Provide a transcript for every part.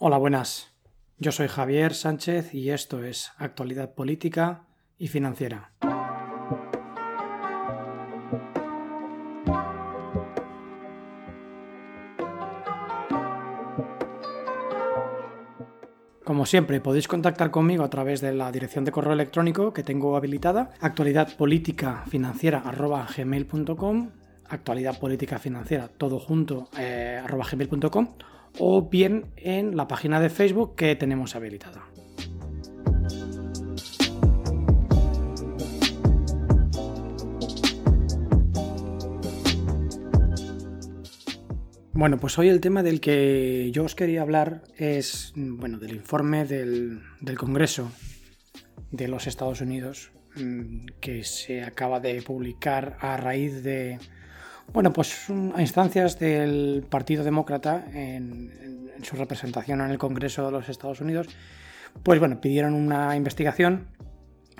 Hola, buenas. Yo soy Javier Sánchez y esto es Actualidad Política y Financiera. Como siempre, podéis contactar conmigo a través de la dirección de correo electrónico que tengo habilitada, actualidadpoliticafinanciera.gmail.com actualidad política financiera, todo junto, eh, gmail.com, o bien en la página de Facebook que tenemos habilitada. Bueno, pues hoy el tema del que yo os quería hablar es, bueno, del informe del, del Congreso de los Estados Unidos mm, que se acaba de publicar a raíz de, bueno, pues a instancias del Partido Demócrata en, su representación en el Congreso de los Estados Unidos, pues bueno, pidieron una investigación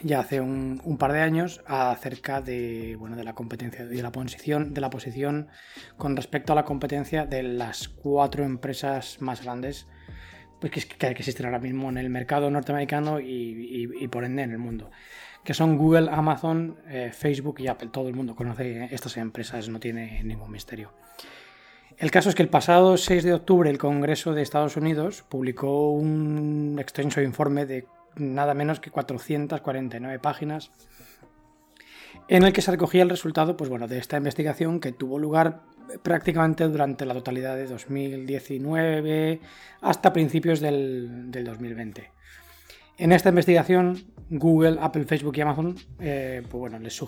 ya hace un, par de años acerca de, bueno, de la competencia de la posición de la posición con respecto a la competencia de las cuatro empresas más grandes pues, que existen ahora mismo en el mercado norteamericano y por ende en el mundo que son Google, Amazon, eh, Facebook y Apple. Todo el mundo conoce estas empresas, no tiene ningún misterio. El caso es que el pasado 6 de octubre el Congreso de Estados Unidos publicó un extenso informe de nada menos que 449 páginas en el que se recogía el resultado pues bueno, de esta investigación que tuvo lugar prácticamente durante la totalidad de 2019 hasta principios del, del 2020. En esta investigación, Google, Apple, Facebook y Amazon eh, pues bueno, les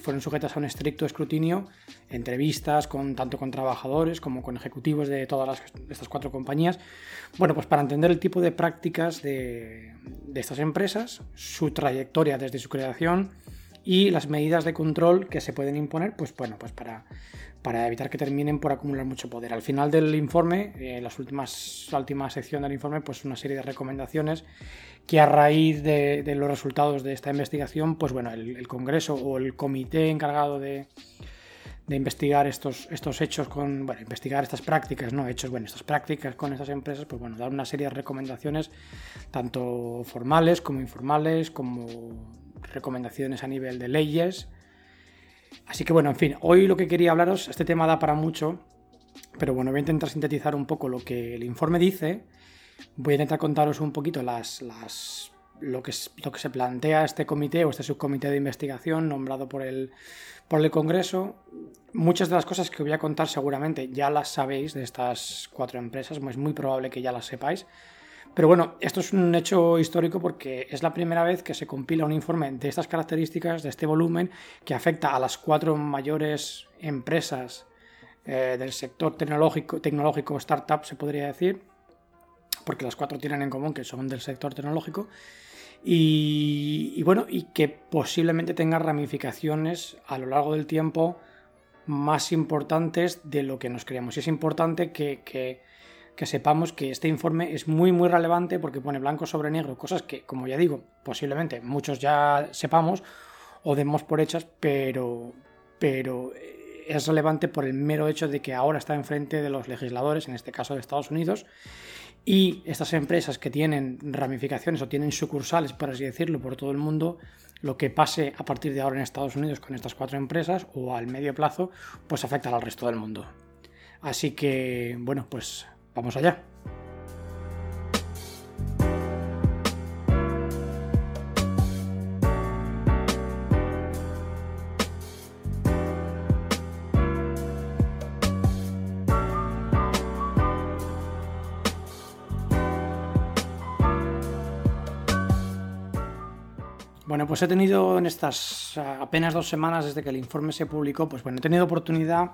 fueron sujetas a un estricto escrutinio, entrevistas con, tanto con trabajadores como con ejecutivos de todas estas cuatro compañías, bueno, pues para entender el tipo de prácticas de estas empresas, su trayectoria desde su creación y las medidas de control que se pueden imponer, pues bueno, pues para para evitar que terminen por acumular mucho poder. Al final del informe, eh, las últimas, la última sección del informe, pues una serie de recomendaciones que a raíz de, los resultados de esta investigación, pues bueno, el, Congreso o el comité encargado de, investigar estos, estos hechos con, bueno, investigar estas prácticas, no hechos, bueno, estas prácticas con estas empresas, pues bueno, dar una serie de recomendaciones, tanto formales como informales, como recomendaciones a nivel de leyes, Así que bueno, en fin, hoy lo que quería hablaros, este tema da para mucho, pero bueno, voy a intentar sintetizar un poco lo que el informe dice. Voy a intentar contaros un poquito las, las, lo, que, lo que se plantea este comité o este subcomité de investigación nombrado por el, por el Congreso. Muchas de las cosas que voy a contar seguramente ya las sabéis de estas cuatro empresas, es muy probable que ya las sepáis. Pero bueno, esto es un hecho histórico porque es la primera vez que se compila un informe de estas características, de este volumen, que afecta a las cuatro mayores empresas eh, del sector tecnológico, tecnológico startup, se podría decir, porque las cuatro tienen en común que son del sector tecnológico. Y, bueno, y que posiblemente tenga ramificaciones a lo largo del tiempo más importantes de lo que nos creemos. Y es importante que sepamos que este informe es muy muy relevante porque pone blanco sobre negro cosas que, como ya digo, posiblemente muchos ya sepamos o demos por hechas, pero, pero es relevante por el mero hecho de que ahora está enfrente de los legisladores, en este caso de Estados Unidos, y estas empresas que tienen ramificaciones o tienen sucursales, por así decirlo, por todo el mundo, lo que pase a partir de ahora en Estados Unidos con estas cuatro empresas o al medio plazo, pues afecta al resto del mundo. Así que, bueno, pues Vamos allá. Bueno, pues he tenido en estas apenas dos semanas desde que el informe se publicó, pues bueno, he tenido oportunidad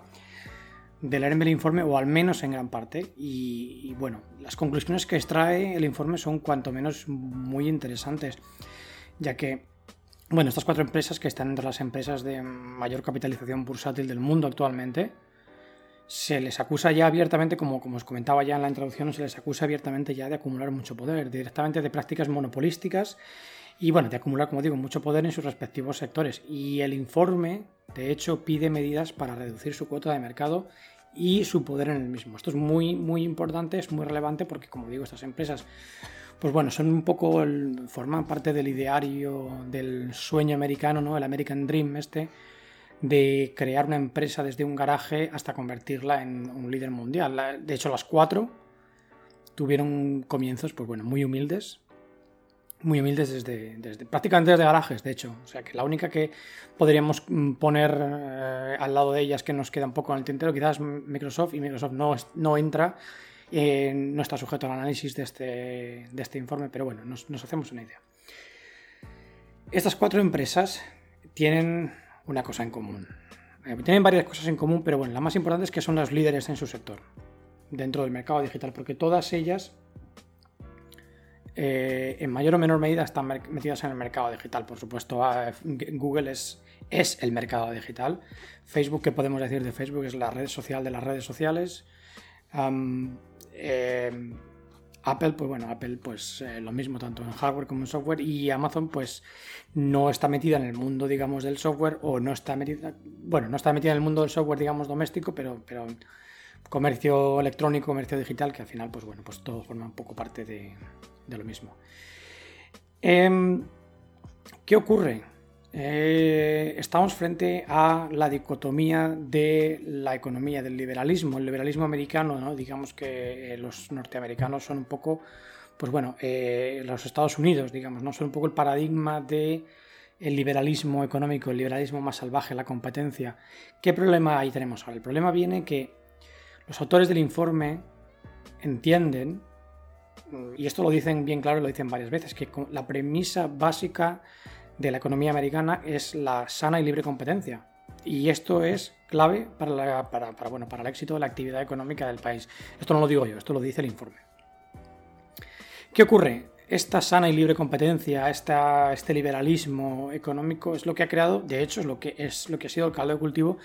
de leerme el informe, o al menos en gran parte. Y, bueno, las conclusiones que extrae el informe son cuanto menos muy interesantes, ya que, bueno, estas cuatro empresas que están entre las empresas de mayor capitalización bursátil del mundo actualmente, se les acusa ya abiertamente, como, como os comentaba ya en la introducción, se les acusa abiertamente ya de acumular mucho poder, directamente de prácticas monopolísticas y bueno, de acumular, como digo, mucho poder en sus respectivos sectores. Y el informe, de hecho, pide medidas para reducir su cuota de mercado y su poder en el mismo. Esto es muy, muy importante, es muy relevante porque, como digo, estas empresas, pues bueno, son un poco, forman parte del ideario del sueño americano, ¿no? El American Dream este, de crear una empresa desde un garaje hasta convertirla en un líder mundial. De hecho, las cuatro tuvieron comienzos, pues bueno, muy humildes, muy humildes desde, desde, prácticamente desde garajes, de hecho. O sea que la única que podríamos mm, poner eh, al lado de ellas que nos queda un poco en el tintero, quizás Microsoft, y Microsoft no, no entra, eh, no está sujeto al análisis de este, de este informe, pero bueno, nos, hacemos una idea. Estas cuatro empresas tienen una cosa en común. Eh, tienen varias cosas en común, pero bueno, la más importante es que son las líderes en su sector, dentro del mercado digital, porque todas ellas eh, en mayor o menor medida están metidas en el mercado digital. Por supuesto, ah, Google es, es el mercado digital. Facebook, ¿qué podemos decir de Facebook? Es la red social de las redes sociales. Eh, Apple, pues bueno, Apple pues eh, lo mismo tanto en hardware como en software y Amazon pues no está metida en el mundo digamos del software o no está metida, bueno, no está metida en el mundo del software digamos doméstico, pero comercio electrónico, comercio digital que al final pues bueno, pues todo forma un poco parte de, lo mismo. Em, ¿Qué ocurre? Eh, estamos frente a la dicotomía de la economía, del liberalismo. El liberalismo americano, ¿no? digamos que eh, los norteamericanos son un poco, pues bueno, eh, los Estados Unidos, digamos, ¿no? son un poco el paradigma de el liberalismo económico, el liberalismo más salvaje, la competencia. ¿Qué problema ahí tenemos ahora? El problema viene que los autores del informe entienden y esto lo dicen bien claro lo dicen varias veces, que la premisa básica de la economía americana es la sana y libre competencia. Y esto es clave para, bueno, para el éxito de la actividad económica del país. Esto no lo digo yo, esto lo dice el informe. ¿Qué ocurre? Esta sana y libre competencia, esta, este liberalismo económico es lo que ha creado, de hecho, es lo que, es lo que ha sido el caldo de cultivo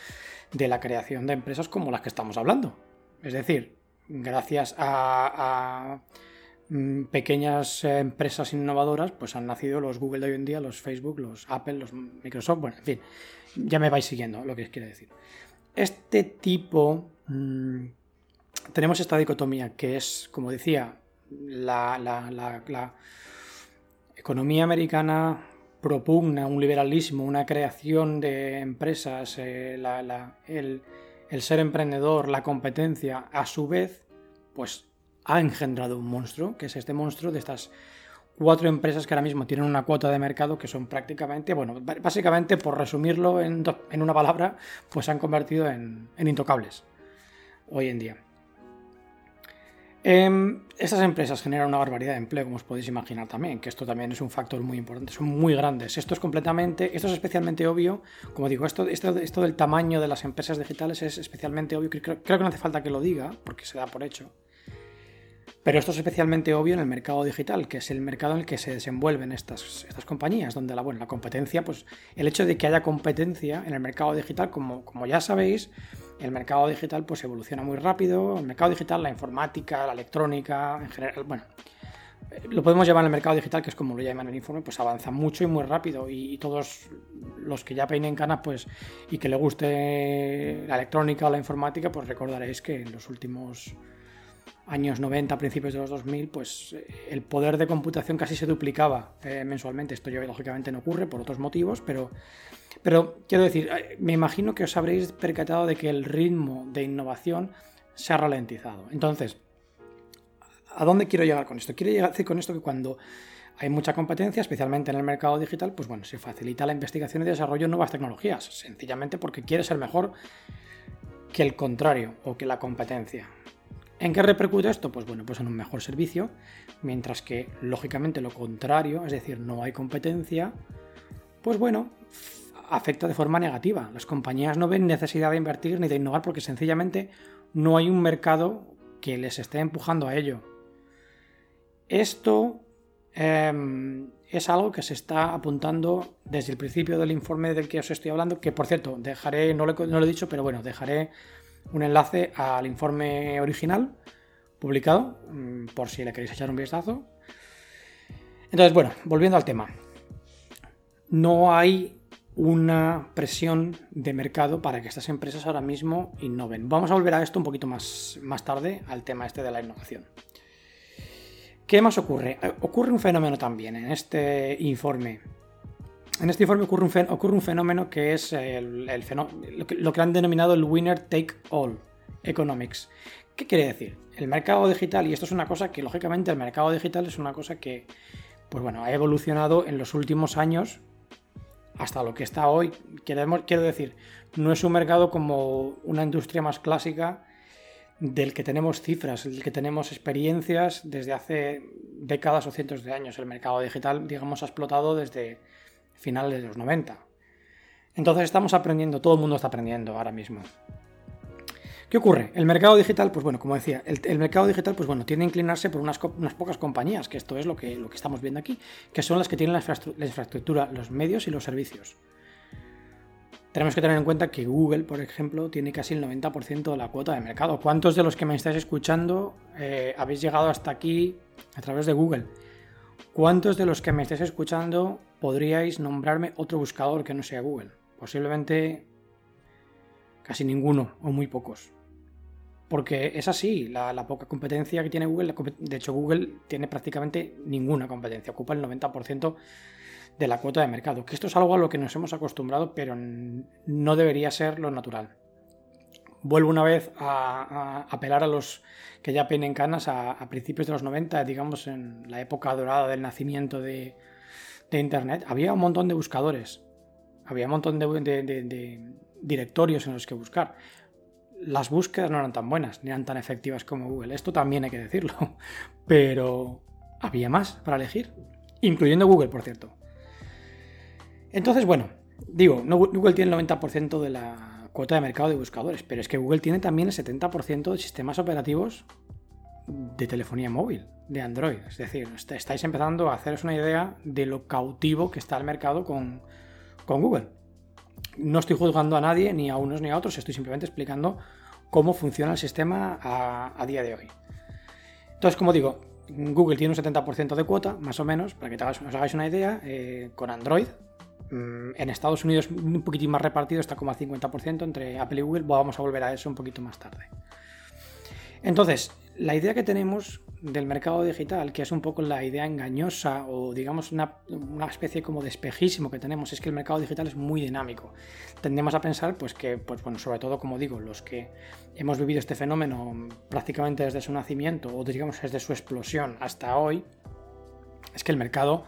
de la creación de empresas como las que estamos hablando. Es decir, gracias a Mm, pequeñas empresas innovadoras, pues han nacido los Google de hoy en día, los Facebook, los Apple, los Microsoft, bueno, en fin, ya me vais siguiendo lo que quiere decir. Este tipo, mm, tenemos esta dicotomía que es, como decía, la, economía americana propugna un liberalismo, una creación de empresas, eh, el, el ser emprendedor, la competencia, a su vez, pues ha engendrado un monstruo, que es este monstruo de estas cuatro empresas que ahora mismo tienen una cuota de mercado que son prácticamente, bueno, básicamente por resumirlo en, una palabra, pues se han convertido en, intocables hoy en día. Em, estas empresas generan una barbaridad de empleo, como os podéis imaginar también, que esto también es un factor muy importante, son muy grandes. Esto es completamente, esto es especialmente obvio, como digo, esto, esto, esto del tamaño de las empresas digitales es especialmente obvio, creo que no hace falta que lo diga, porque se da por hecho. Pero esto es especialmente obvio en el mercado digital, que es el mercado en el que se desenvuelven estas, estas compañías, donde la, bueno, la competencia, pues el hecho de que haya competencia en el mercado digital, como, como ya sabéis, el mercado digital pues evoluciona muy rápido, el mercado digital, la informática, la electrónica, en general, bueno, eh, lo podemos llevar al mercado digital, que es como lo llaman en el informe, pues avanza mucho y muy rápido. Y, todos los que ya peinen canas, pues, y que le guste la electrónica o la informática, pues recordaréis que en los últimos años 90, principios de los 2000, pues eh, el poder de computación casi se duplicaba eh, mensualmente. Esto ya lógicamente no ocurre por otros motivos, pero, pero quiero decir, eh, me imagino que os habréis percatado de que el ritmo de innovación se ha ralentizado. Entonces, ¿a dónde quiero llegar con esto? Quiero llegar con esto que cuando hay mucha competencia, especialmente en el mercado digital, pues bueno, se facilita la investigación y desarrollo de nuevas tecnologías, sencillamente porque quiere ser mejor que el contrario o que la competencia. ¿En qué repercute esto? Pues bueno, pues en un mejor servicio, mientras que lógicamente lo contrario, es decir, no hay competencia, pues bueno, afecta de forma negativa. Las compañías no ven necesidad de invertir ni de innovar porque sencillamente no hay un mercado que les esté empujando a ello. Esto em, es algo que se está apuntando desde el principio del informe del que os estoy hablando, que por cierto, dejaré, no no lo he dicho, pero bueno, dejaré un enlace al informe original publicado, mm, por si le queréis echar un vistazo. Entonces, bueno, volviendo al tema. No hay una presión de mercado para que estas empresas ahora mismo innoven. Vamos a volver a esto un poquito más, más tarde, al tema este de la innovación. ¿Qué más ocurre? Eh, ocurre un fenómeno también en este informe. En este informe ocurre un, ocurre un fenómeno que es el, lo, que, lo que han denominado el winner take all economics. ¿Qué quiere decir? El mercado digital, y esto es una cosa que lógicamente el mercado digital es una cosa que pues bueno, ha evolucionado en los últimos años hasta lo que está hoy. quiero decir, no es un mercado como una industria más clásica del que tenemos cifras, del que tenemos experiencias desde hace décadas o cientos de años. El mercado digital, digamos, ha explotado desde finales de los 90. Entonces estamos aprendiendo, todo el mundo está aprendiendo ahora mismo. ¿Qué ocurre? El mercado digital, pues bueno, como decía, el, mercado digital, pues bueno, tiene que inclinarse por unas, pocas compañías, que esto es lo que, lo que estamos viendo aquí, que son las que tienen la infraestructura, los medios y los servicios. Tenemos que tener en cuenta que Google, por ejemplo, tiene casi el 90% de la cuota de mercado. ¿Cuántos de los que me estáis escuchando eh, habéis llegado hasta aquí a través de Google? ¿Cuántos de los que me estáis escuchando podríais nombrarme otro buscador que no sea Google? Posiblemente casi ninguno o muy pocos. Porque es así, la, poca competencia que tiene Google, de hecho Google tiene prácticamente ninguna competencia, ocupa el 90% de la cuota de mercado. Que esto es algo a lo que nos hemos acostumbrado, pero no debería ser lo natural. Vuelvo una vez a, apelar a los que ya peinen canas a, principios de los 90, digamos en la época dorada del nacimiento de, Internet. Había un montón de buscadores, había un montón de, directorios en los que buscar. Las búsquedas no eran tan buenas, ni eran tan efectivas como Google. Esto también hay que decirlo. Pero había más para elegir, incluyendo Google, por cierto. Entonces, bueno, digo, Google tiene el 90% de la cuota de mercado de buscadores, pero es que Google tiene también el 70% de sistemas operativos de telefonía móvil, de Android. Es decir, estáis empezando a haceros una idea de lo cautivo que está el mercado con, Google. No estoy juzgando a nadie, ni a unos ni a otros, estoy simplemente explicando cómo funciona el sistema a, día de hoy. Entonces, como digo, Google tiene un 70% de cuota, más o menos, para que os hagáis una idea, eh, con Android, Mm, en Estados Unidos un poquitín más repartido, está como a 50% entre Apple y Google. Vamos a volver a eso un poquito más tarde. Entonces, la idea que tenemos del mercado digital, que es un poco la idea engañosa o digamos una, especie como de espejismo que tenemos, es que el mercado digital es muy dinámico. Tendemos a pensar pues que, pues bueno, sobre todo como digo, los que hemos vivido este fenómeno prácticamente desde su nacimiento o digamos desde su explosión hasta hoy, es que el mercado,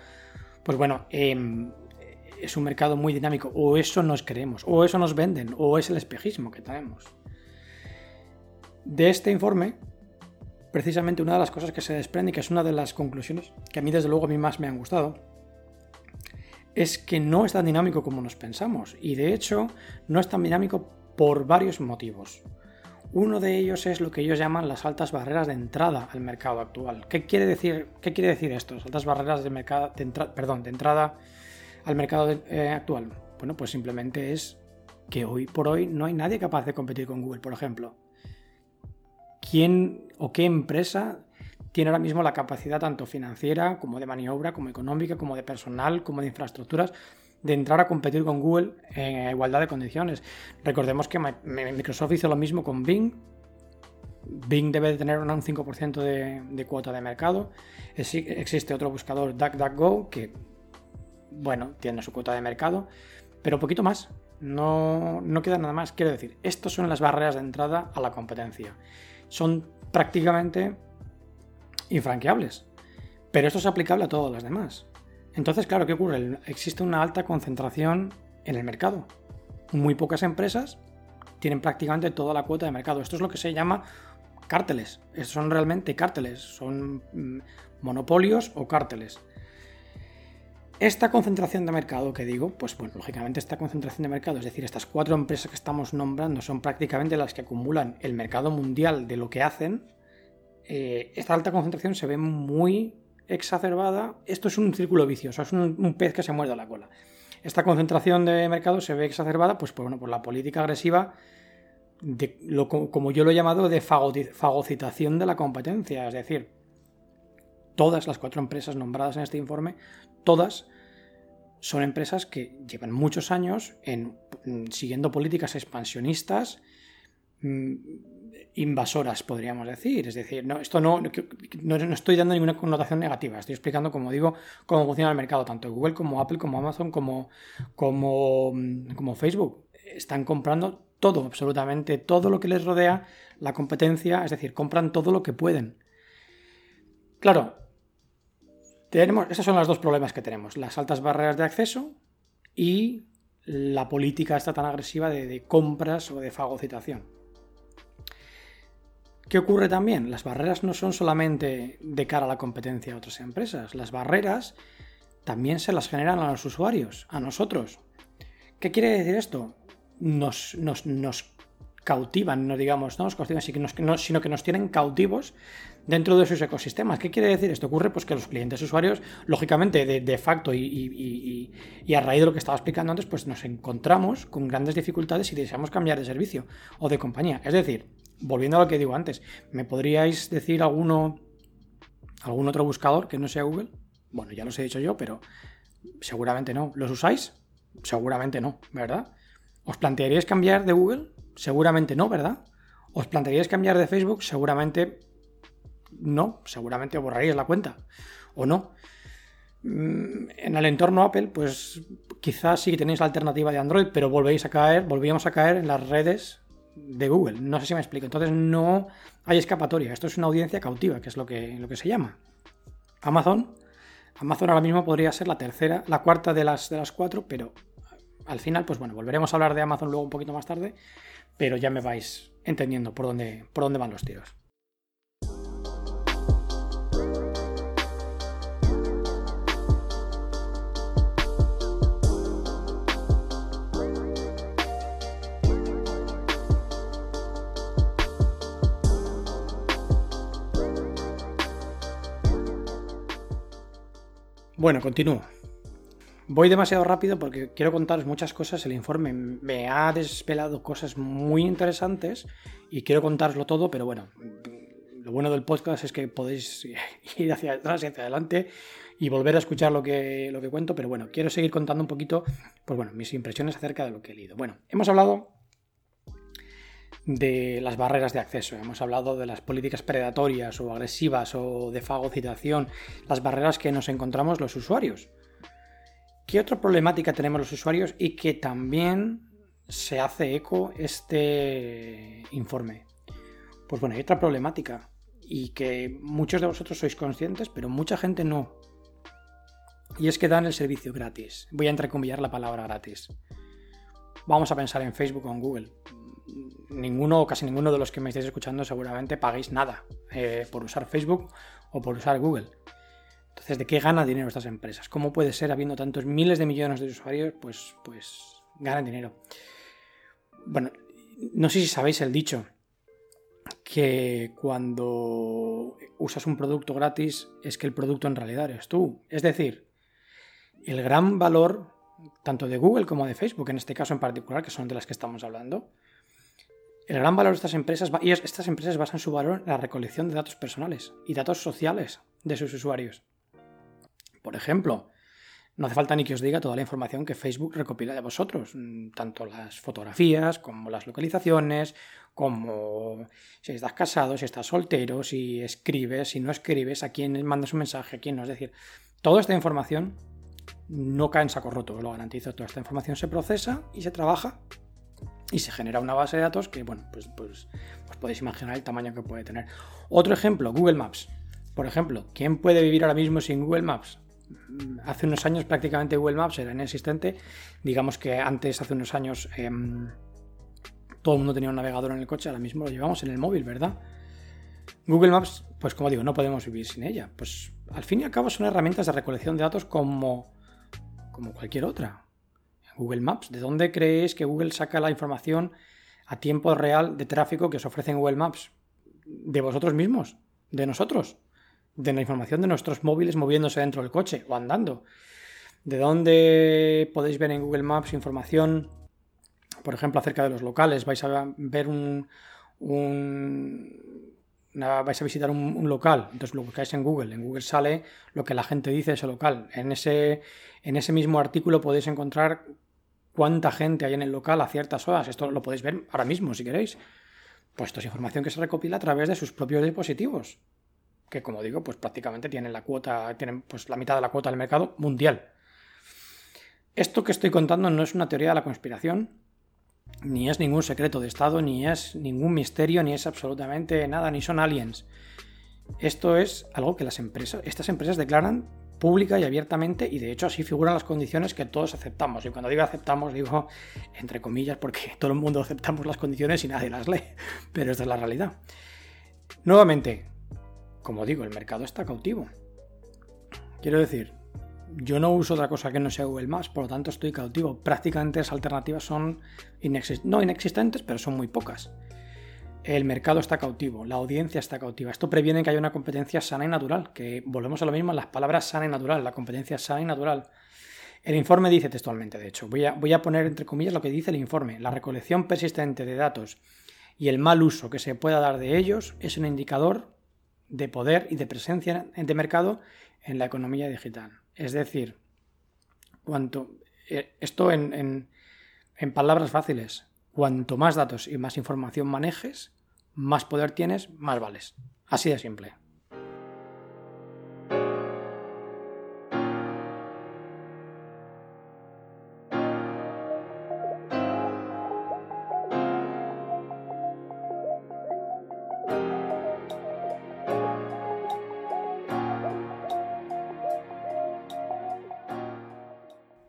pues bueno, eh, es un mercado muy dinámico, o eso nos creemos, o eso nos venden, o es el espejismo que tenemos. De este informe, precisamente una de las cosas que se desprende, y que es una de las conclusiones que a mí desde luego a mí más me han gustado, es que no es tan dinámico como nos pensamos, y de hecho no es tan dinámico por varios motivos. Uno de ellos es lo que ellos llaman las altas barreras de entrada al mercado actual. ¿Qué quiere decir, qué quiere decir esto? Las altas barreras de, mercado, perdón, de entrada al mercado eh, actual? Bueno, pues simplemente es que hoy por hoy no hay nadie capaz de competir con Google, por ejemplo. ¿Quién o qué empresa tiene ahora mismo la capacidad tanto financiera como de maniobra, como económica, como de personal, como de infraestructuras de entrar a competir con Google en igualdad de condiciones? Recordemos que Microsoft hizo lo mismo con Bing. Bing debe de tener un 5% de, de, cuota de mercado. Existe otro buscador, DuckDuckGo, que bueno, tiene su cuota de mercado, pero poquito más. No, no queda nada más. Quiero decir, estas son las barreras de entrada a la competencia. Son prácticamente infranqueables. Pero esto es aplicable a todas las demás. Entonces, claro, ¿qué ocurre? Existe una alta concentración en el mercado. Muy pocas empresas tienen prácticamente toda la cuota de mercado. Esto es lo que se llama cárteles. Estos son realmente cárteles. Son mm, monopolios o cárteles. Esta concentración de mercado que digo, pues bueno, lógicamente esta concentración de mercado, es decir, estas cuatro empresas que estamos nombrando son prácticamente las que acumulan el mercado mundial de lo que hacen. Eh, esta alta concentración se ve muy exacerbada. Esto es un círculo vicioso, es un, pez que se muerde la cola. Esta concentración de mercado se ve exacerbada pues, bueno, por la política agresiva, de lo, como yo lo he llamado, de fagocitación de la competencia. Es decir, todas las cuatro empresas nombradas en este informe todas son empresas que llevan muchos años mm, siguiendo políticas expansionistas mm, invasoras, podríamos decir. Es decir, no, esto no, no, estoy dando ninguna connotación negativa, estoy explicando, como digo, cómo funciona el mercado, tanto Google como Apple, como Amazon, como, como, mm, como Facebook. Están comprando todo, absolutamente todo lo que les rodea, la competencia, es decir, compran todo lo que pueden. Claro, tenemos, esos son los dos problemas que tenemos, las altas barreras de acceso y la política esta tan agresiva de, compras o de fagocitación. ¿Qué ocurre también? Las barreras no son solamente de cara a la competencia de otras empresas, las barreras también se las generan a los usuarios, a nosotros. ¿Qué quiere decir esto? Nos, nos, nos cautivan, no digamos, no nos cautivan, sino que nos tienen cautivos dentro de sus ecosistemas. ¿Qué quiere decir? Esto ocurre pues que los clientes usuarios, lógicamente, de, facto y, y, a raíz de lo que estaba explicando antes, pues nos encontramos con grandes dificultades si deseamos cambiar de servicio o de compañía. Es decir, volviendo a lo que digo antes, ¿me podríais decir alguno, algún otro buscador que no sea Google? Bueno, ya los he dicho yo, pero seguramente no. ¿Los usáis? Seguramente no, ¿verdad? ¿Os plantearíais cambiar de Google? Seguramente no, ¿verdad? ¿Os plantearíais cambiar de Facebook? Seguramente no, seguramente borraríais la cuenta. ¿O no? Mm, en el entorno Apple, pues quizás sí tenéis la alternativa de Android, pero volvéis a caer, volvíamos a caer en las redes de Google. No sé si me explico. Entonces no hay escapatoria. Esto es una audiencia cautiva, que es lo que, lo que se llama. Amazon. Amazon ahora mismo podría ser la tercera, la cuarta de las, de las cuatro, pero al final, pues bueno, volveremos a hablar de Amazon luego un poquito más tarde, pero ya me vais entendiendo por dónde, por dónde van los tiros. Bueno, continúo. Voy demasiado rápido porque quiero contaros muchas cosas. El informe me ha desvelado cosas muy interesantes y quiero contároslo todo, pero bueno, lo bueno del podcast es que podéis ir hacia atrás y hacia adelante y volver a escuchar lo que, lo que cuento, pero bueno, quiero seguir contando un poquito, pues bueno, mis impresiones acerca de lo que he leído. Bueno, hemos hablado de las barreras de acceso. Hemos hablado de las políticas predatorias o agresivas o de fagocitación, las barreras que nos encontramos los usuarios. ¿Qué otra problemática tenemos los usuarios y que también se hace eco este informe? Pues bueno, hay otra problemática y que muchos de vosotros sois conscientes, pero mucha gente no. Y es que dan el servicio gratis. Voy a entrecomillar la palabra gratis. Vamos a pensar en Facebook o en Google ninguno o casi ninguno de los que me estáis escuchando seguramente paguéis nada eh, por usar Facebook o por usar Google. Entonces, ¿de qué gana dinero estas empresas? ¿Cómo puede ser, habiendo tantos miles de millones de usuarios, pues, pues ganan dinero? Bueno, no sé si sabéis el dicho que cuando usas un producto gratis es que el producto en realidad eres tú. Es decir, el gran valor tanto de Google como de Facebook, en este caso en particular, que son de las que estamos hablando, el gran valor de estas empresas, y estas empresas basan su valor en la recolección de datos personales y datos sociales de sus usuarios. Por ejemplo, no hace falta ni que os diga toda la información que Facebook recopila de vosotros, mm, tanto las fotografías como las localizaciones, como si estás casado, si estás soltero, si escribes, si no escribes, a quién mandas un mensaje, a quién no. Es decir, toda esta información no cae en saco roto, os lo garantizo. Toda esta información se procesa y se trabaja y se genera una base de datos que, bueno, pues, pues, pues, podéis imaginar el tamaño que puede tener. Otro ejemplo, Google Maps. Por ejemplo, ¿quién puede vivir ahora mismo sin Google Maps? Mm, hace unos años prácticamente Google Maps era inexistente. Digamos que antes, hace unos años, em, todo el mundo tenía un navegador en el coche, ahora mismo lo llevamos en el móvil, ¿verdad? Google Maps, pues como digo, no podemos vivir sin ella. Pues al fin y al cabo son herramientas de recolección de datos como, como cualquier otra. Google Maps. ¿De dónde creéis que Google saca la información a tiempo real de tráfico que os ofrece Google Maps? ¿De vosotros mismos? ¿De nosotros? ¿De la información de nuestros móviles moviéndose dentro del coche o andando? ¿De dónde podéis ver en Google Maps información, por ejemplo, acerca de los locales? Vais a ver un, vais a visitar un, local, entonces lo buscáis en Google, en Google sale lo que la gente dice de ese local. En ese, en ese mismo artículo podéis encontrar cuánta gente hay en el local a ciertas horas. Esto lo podéis ver ahora mismo si queréis. Pues esto es información que se recopila a través de sus propios dispositivos. Que como digo, pues prácticamente tienen la cuota, tienen pues la mitad de la cuota del mercado mundial. Esto que estoy contando no es una teoría de la conspiración, ni es ningún secreto de Estado, ni es ningún misterio, ni es absolutamente nada, ni son aliens. Esto es algo que las empresas, estas empresas declaran pública y abiertamente y de hecho así figuran las condiciones que todos aceptamos. Y cuando digo aceptamos digo entre comillas porque todo el mundo aceptamos las condiciones y nadie las lee, pero esta es la realidad. Nuevamente, como digo, el mercado está cautivo. Quiero decir, yo no uso otra cosa que no sea Google Maps, por lo tanto estoy cautivo. Prácticamente las alternativas son no inexistentes, pero son muy pocas. El mercado está cautivo, la audiencia está cautiva. Esto previene que haya una competencia sana y natural, que volvemos a lo mismo en las palabras sana y natural, la competencia sana y natural. El informe dice textualmente, de hecho, voy a, poner entre comillas lo que dice el informe. La recolección persistente de datos y el mal uso que se pueda dar de ellos es un indicador de poder y de presencia de mercado en la economía digital. Es decir, cuanto, eh, esto en, en palabras fáciles, cuanto más datos y más información manejes, más poder tienes, más vales. Así de simple.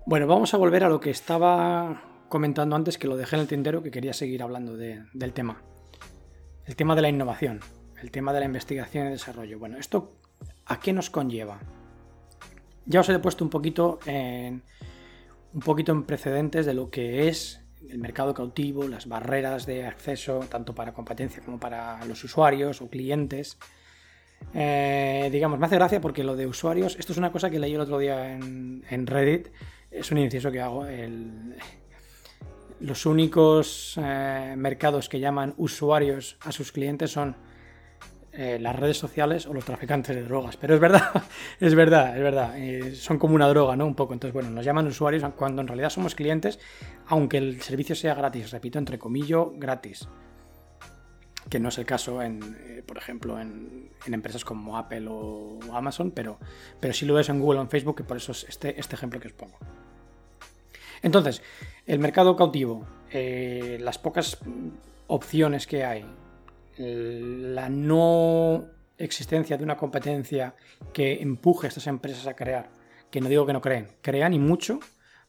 Bueno, vamos a volver a lo que estaba comentando antes, que lo dejé en el tintero, que quería seguir hablando del tema. El tema de la innovación, el tema de la investigación y desarrollo. Bueno, ¿esto a qué nos conlleva? Ya os he puesto un poquito en, un poquito en precedentes de lo que es el mercado cautivo, las barreras de acceso, tanto para competencia como para los usuarios o clientes. Eh, digamos, me hace gracia porque lo de usuarios, esto es una cosa que leí el otro día en, Reddit, es un inciso que hago. Los únicos eh, mercados que llaman usuarios a sus clientes son eh, las redes sociales o los traficantes de drogas. Pero es verdad, es verdad, es verdad. Eh, son como una droga, ¿no? Un poco. Entonces, bueno, nos llaman usuarios cuando en realidad somos clientes, aunque el servicio sea gratis. Repito, entre comillas, gratis. Que no es el caso, en, por ejemplo, en, empresas como Apple o Amazon, pero, pero sí lo es en Google o en Facebook, y por eso es este, este ejemplo que os pongo. Entonces, el mercado cautivo, eh, las pocas opciones que hay, la no existencia de una competencia que empuje a estas empresas a crear, que no digo que no creen, crean y mucho,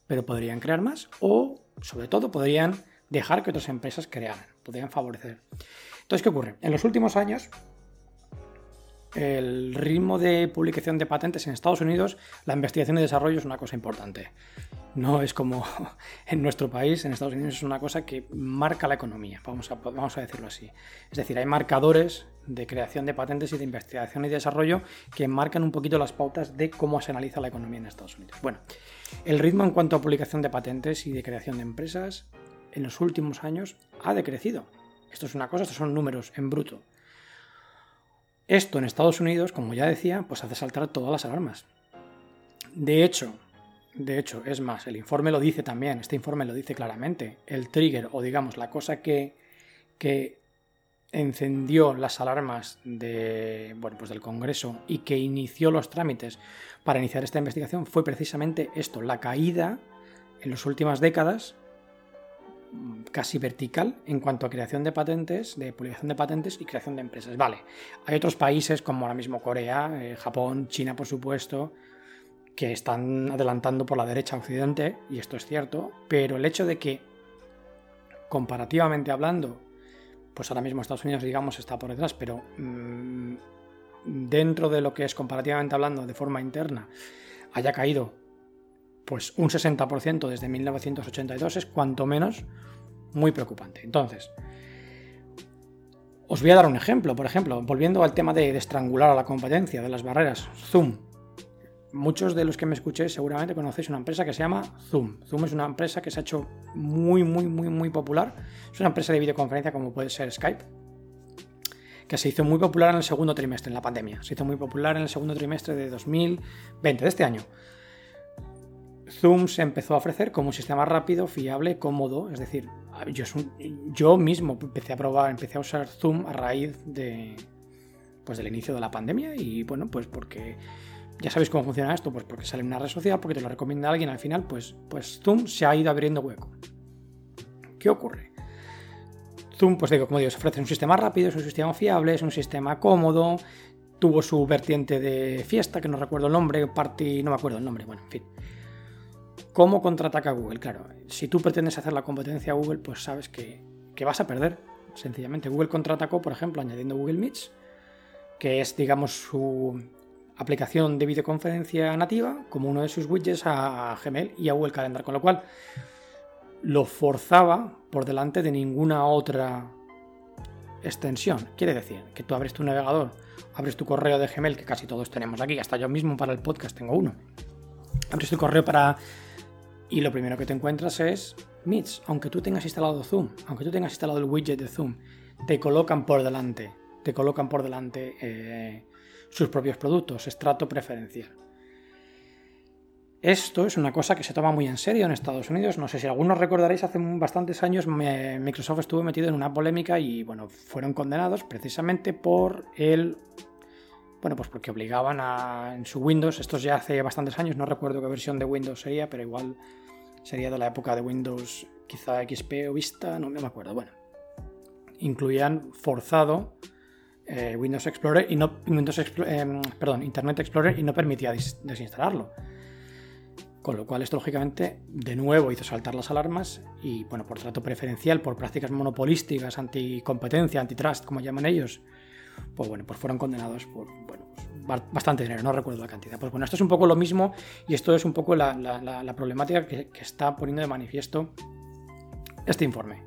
pero podrían crear más o, sobre todo, podrían dejar que otras empresas crearan, podrían favorecer. Entonces, ¿qué ocurre? En los últimos años, el ritmo de publicación de patentes en Estados Unidos, la investigación y desarrollo es una cosa importante. No es como en nuestro país, en Estados Unidos es una cosa que marca la economía, vamos a, decirlo así. Es decir, hay marcadores de creación de patentes y de investigación y desarrollo que marcan un poquito las pautas de cómo se analiza la economía en Estados Unidos. Bueno, el ritmo en cuanto a publicación de patentes y de creación de empresas en los últimos años ha decrecido. Esto es una cosa, estos son números en bruto. Esto en Estados Unidos, como ya decía, pues hace saltar todas las alarmas. De hecho, de hecho, es más, el informe lo dice también, este informe lo dice claramente. El trigger, o digamos, la cosa que, que encendió las alarmas de, bueno, pues del Congreso y que inició los trámites para iniciar esta investigación fue precisamente esto, la caída en las últimas décadas casi vertical en cuanto a creación de patentes, de publicación de patentes y creación de empresas. Vale, hay otros países como ahora mismo Corea, eh, Japón, China, por supuesto, que están adelantando por la derecha occidente, y esto es cierto, pero el hecho de que, comparativamente hablando, pues ahora mismo Estados Unidos, digamos, está por detrás, pero mm, dentro de lo que es comparativamente hablando de forma interna, haya caído pues un 60% desde 1982 es cuanto menos muy preocupante. Entonces, os voy a dar un ejemplo, por ejemplo, volviendo al tema de, estrangular a la competencia, de las barreras, Zoom. Muchos de los que me escuchéis seguramente conocéis una empresa que se llama Zoom. Zoom es una empresa que se ha hecho muy, muy, muy, muy popular. Es una empresa de videoconferencia como puede ser Skype, que se hizo muy popular en el segundo trimestre, en la pandemia. Se hizo muy popular en el segundo trimestre de 2020, de este año. Zoom se empezó a ofrecer como un sistema rápido, fiable, cómodo. Es decir, yo, mismo empecé a probar, empecé a usar Zoom a raíz de, pues del inicio de la pandemia y bueno, pues porque ya sabéis cómo funciona esto, pues porque sale una red social, porque te lo recomienda alguien, al final pues, pues Zoom se ha ido abriendo hueco. ¿Qué ocurre? Zoom, pues digo, como digo, se ofrece un sistema rápido, es un sistema fiable, es un sistema cómodo, tuvo su vertiente de fiesta, que no recuerdo el nombre, party, no me acuerdo el nombre, bueno, en fin. ¿Cómo contraataca Google? Claro, si tú pretendes hacer la competencia a Google, pues sabes que, que vas a perder. Sencillamente, Google contraatacó, por ejemplo, añadiendo Google Meets, que es, digamos, su aplicación de videoconferencia nativa, como uno de sus widgets a Gmail y a Google Calendar, con lo cual lo forzaba por delante de ninguna otra extensión. Quiere decir que tú abres tu navegador, abres tu correo de Gmail, que casi todos tenemos aquí, hasta yo mismo para el podcast tengo uno. Abres tu correo para... Y lo primero que te encuentras es Meets, aunque tú tengas instalado Zoom, aunque tú tengas instalado el widget de Zoom, te colocan por delante te colocan por delante eh, sus propios productos, estrato preferencial. Esto es una cosa que se toma muy en serio en Estados Unidos. No sé si algunos recordaréis, hace bastantes años Microsoft estuvo metido en una polémica y bueno, fueron condenados precisamente por el. Bueno, pues porque obligaban a. en su Windows, esto ya hace bastantes años, no recuerdo qué versión de Windows sería, pero igual sería de la época de Windows, quizá XP o Vista, no me acuerdo. Bueno, incluían forzado eh, Windows Explorer y no Windows eh, perdón, Internet Explorer y no permitía desinstalarlo. Con lo cual esto lógicamente de nuevo hizo saltar las alarmas y bueno, por trato preferencial, por prácticas monopolísticas, anticompetencia, antitrust, como llaman ellos, pues bueno, pues fueron condenados por bastante dinero, no recuerdo la cantidad. Pues bueno, esto es un poco lo mismo y esto es un poco la, problemática que está poniendo de manifiesto este informe.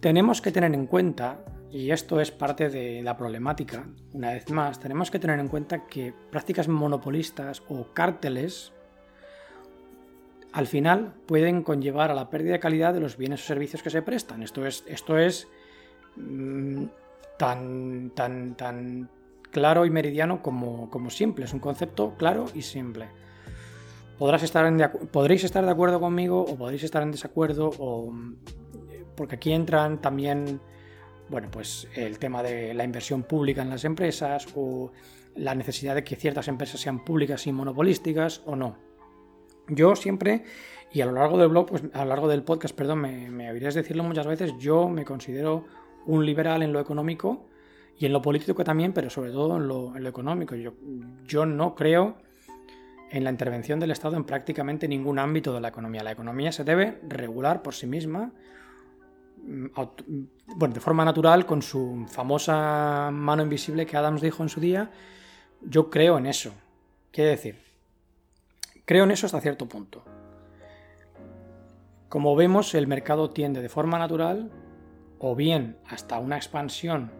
Tenemos que tener en cuenta y esto es parte de la problemática. Una vez más, tenemos que tener en cuenta que prácticas monopolistas o cárteles al final pueden conllevar a la pérdida de calidad de los bienes o servicios que se prestan. Esto es, esto es mm, tan, tan, tan claro y meridiano como, como, simple. Es un concepto claro y simple. Podrás estar en podréis estar de acuerdo conmigo o podréis estar en desacuerdo o porque aquí entran también bueno, pues el tema de la inversión pública en las empresas o la necesidad de que ciertas empresas sean públicas y monopolísticas o no. Yo siempre, y a lo largo del blog, pues a lo largo del podcast, perdón, me, me decirlo muchas veces, yo me considero un liberal en lo económico y en lo político también, pero sobre todo en lo, económico. Yo, yo no creo en la intervención del Estado en prácticamente ningún ámbito de la economía. La economía se debe regular por sí misma Mm, bueno, de forma natural, con su famosa mano invisible que Adams dijo en su día, yo creo en eso. Quiere decir, creo en eso hasta cierto punto. Como vemos, el mercado tiende de forma natural o bien hasta una expansión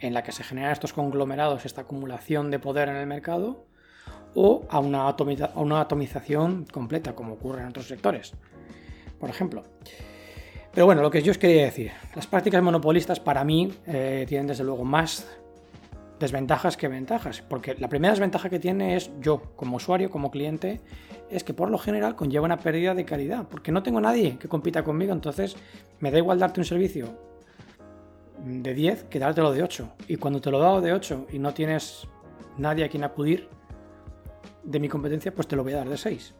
en la que se generan estos conglomerados, esta acumulación de poder en el mercado, o a una, atomización completa, como ocurre en otros sectores. Por ejemplo, pero bueno, lo que yo os quería decir, las prácticas monopolistas para mí eh, tienen desde luego más desventajas que ventajas, porque la primera desventaja que tiene es yo, como usuario, como cliente, es que por lo general conlleva una pérdida de calidad, porque no tengo nadie que compita conmigo, entonces me da igual darte un servicio de 10 que dártelo de 8. Y cuando te lo he dado de 8 y no tienes nadie a quien acudir de mi competencia, pues te lo voy a dar de 6.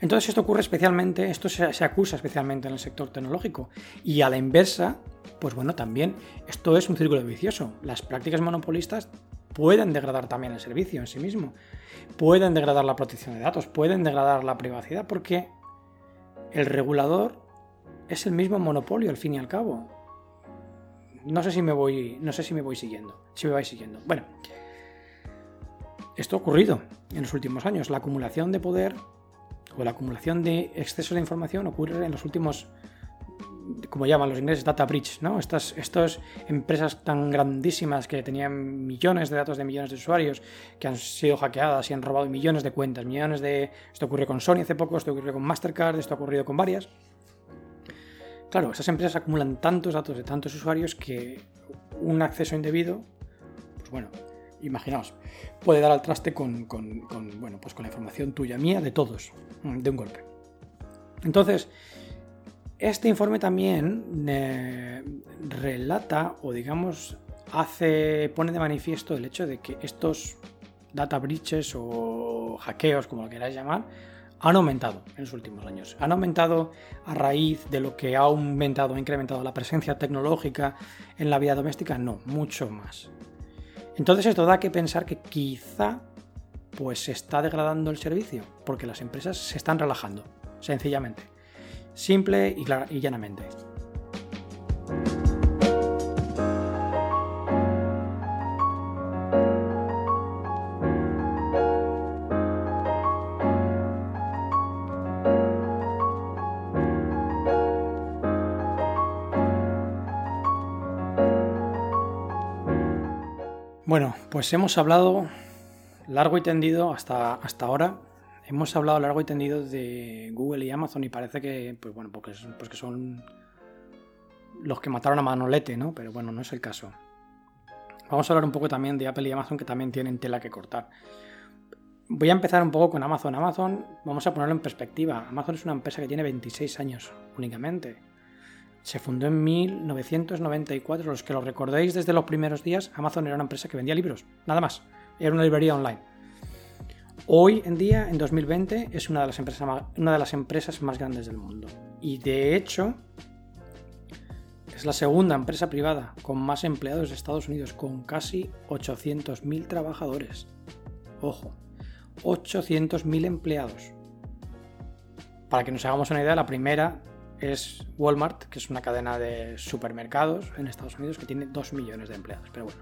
Entonces esto ocurre especialmente, esto se, acusa especialmente en el sector tecnológico. Y a la inversa, pues bueno, también esto es un círculo vicioso. Las prácticas monopolistas pueden degradar también el servicio en sí mismo, pueden degradar la protección de datos, pueden degradar la privacidad, porque el regulador es el mismo monopolio al fin y al cabo. No sé si me voy, no sé si me voy siguiendo, si me vais siguiendo. Bueno, esto ha ocurrido en los últimos años, la acumulación de poder o la acumulación de exceso de información ocurre en los últimos, como llaman los ingleses, data breach, ¿no? Estas, estas empresas tan grandísimas que tenían millones de datos de millones de usuarios, que han sido hackeadas y han robado millones de cuentas, millones de... Esto ocurrió con Sony hace poco, esto ocurrió con Mastercard, esto ha ocurrido con varias. Claro, esas empresas acumulan tantos datos de tantos usuarios que un acceso indebido, pues bueno, imaginaos, puede dar al traste con, bueno, pues con la información tuya, mía, de todos, de un golpe. Entonces, este informe también eh, relata o digamos hace pone de manifiesto el hecho de que estos data breaches o hackeos, como lo queráis llamar, han aumentado en los últimos años. Han aumentado a raíz de lo que ha aumentado, ha incrementado la presencia tecnológica en la vida doméstica, no, mucho más. Entonces esto da que pensar que quizá pues se está degradando el servicio, porque las empresas se están relajando, sencillamente. Simple y, y llanamente. Pues hemos hablado largo y tendido hasta, hasta ahora. Hemos hablado largo y tendido de Google y Amazon y parece que, pues bueno, porque, pues son los que mataron a Manolete, ¿no? Pero bueno, no es el caso. Vamos a hablar un poco también de Apple y Amazon que también tienen tela que cortar. Voy a empezar un poco con Amazon. Amazon, vamos a ponerlo en perspectiva. Amazon es una empresa que tiene 26 años únicamente. Se fundó en 1994. Los que lo recordéis desde los primeros días, Amazon era una empresa que vendía libros, nada más. Era una librería online. Hoy en día, en 2020, es una de las empresas más, una de las empresas más grandes del mundo. Y de hecho, es la segunda empresa privada con más empleados de Estados Unidos, con casi 800.000 trabajadores. Ojo, 800.000 empleados. Para que nos hagamos una idea, la primera es Walmart, que es una cadena de supermercados en Estados Unidos que tiene 2 millones de empleados. Pero bueno,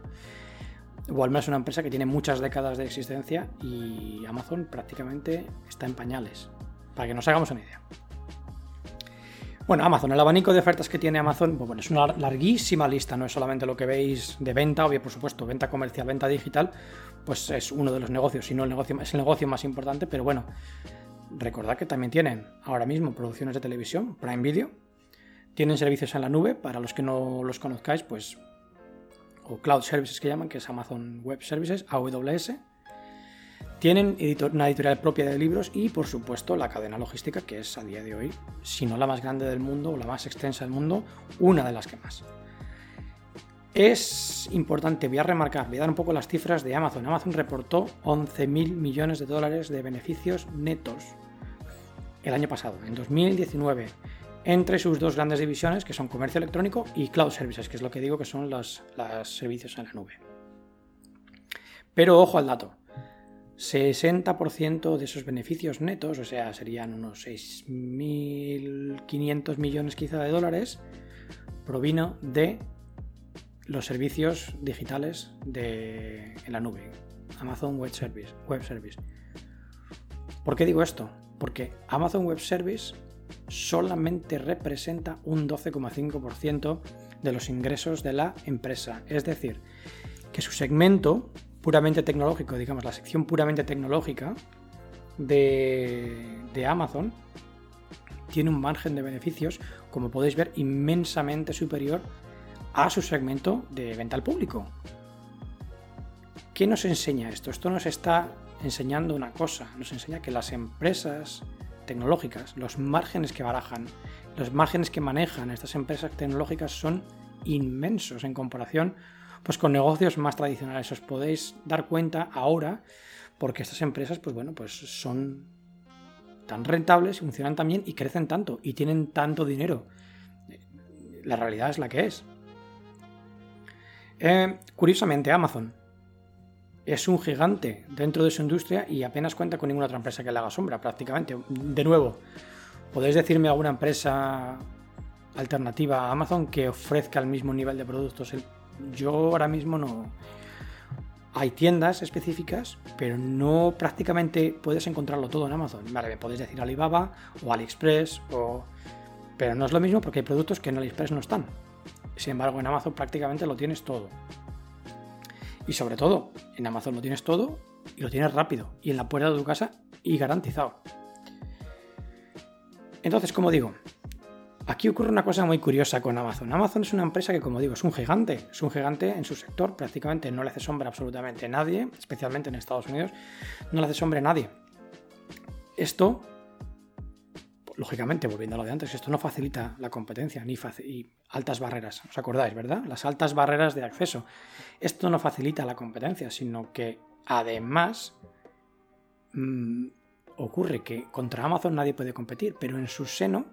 Walmart es una empresa que tiene muchas décadas de existencia y Amazon prácticamente está en pañales, para que nos hagamos una idea. Bueno, Amazon, el abanico de ofertas que tiene Amazon, pues bueno, es una larguísima lista, no es solamente lo que veis de venta, obvio, por supuesto, venta comercial, venta digital, pues es uno de los negocios, si no el negocio, es el negocio más importante, pero bueno, recordad que también tienen ahora mismo producciones de televisión, Prime Video, tienen servicios en la nube, para los que no los conozcáis, pues, o Cloud Services que llaman, que es Amazon Web Services, AWS. Tienen una editorial propia de libros y, por supuesto, la cadena logística, que es a día de hoy, si no la más grande del mundo o la más extensa del mundo, una de las que más. Es importante, voy a remarcar, voy a dar un poco las cifras de Amazon. Amazon reportó 11.000 millones de dólares de beneficios netos el año pasado, en 2019, entre sus dos grandes divisiones, que son comercio electrónico y cloud services, que es lo que digo que son los, servicios en la nube. Pero ojo al dato. 60% de esos beneficios netos, o sea, serían unos 6.500 millones quizá de dólares, provino de los servicios digitales de, en la nube, Amazon Web Service, Web. ¿Por qué digo esto? Porque Amazon Web Service solamente representa un 12,5% de los ingresos de la empresa. Es decir, que su segmento puramente tecnológico, digamos, la sección puramente tecnológica de, de Amazon, tiene un margen de beneficios, como podéis ver, inmensamente superior a su segmento de venta al público. ¿Qué nos enseña esto? Esto nos está enseñando una cosa, nos enseña que las empresas tecnológicas, los márgenes que barajan, los márgenes que manejan estas empresas tecnológicas son inmensos en comparación pues con negocios más tradicionales. Os podéis dar cuenta ahora porque estas empresas pues bueno, pues son tan rentables, funcionan tan bien y crecen tanto y tienen tanto dinero. La realidad es la que es. Eh, curiosamente, Amazon es un gigante dentro de su industria y apenas cuenta con ninguna otra empresa que le haga sombra, prácticamente. De nuevo, ¿podéis decirme alguna empresa alternativa a Amazon que ofrezca el mismo nivel de productos? Yo ahora mismo no. Hay tiendas específicas, pero no prácticamente puedes encontrarlo todo en Amazon. Vale, me podéis decir Alibaba o AliExpress, o... pero no es lo mismo porque hay productos que en AliExpress no están. Sin embargo, en Amazon prácticamente lo tienes todo. Y sobre todo, en Amazon lo tienes todo y lo tienes rápido y en la puerta de tu casa y garantizado. Entonces, como digo, Aquí ocurre una cosa muy curiosa con Amazon. Amazon es una empresa que, como digo, es un gigante. Es un gigante en su sector. Prácticamente no le hace sombra absolutamente a nadie, especialmente en Estados Unidos. No le hace sombra a nadie. Esto, lógicamente, volviendo a lo de antes, esto no facilita la competencia ni y altas barreras. ¿Os acordáis, verdad? Las altas barreras de acceso. Esto no facilita la competencia, sino que además mm, ocurre que contra Amazon nadie puede competir, pero en su seno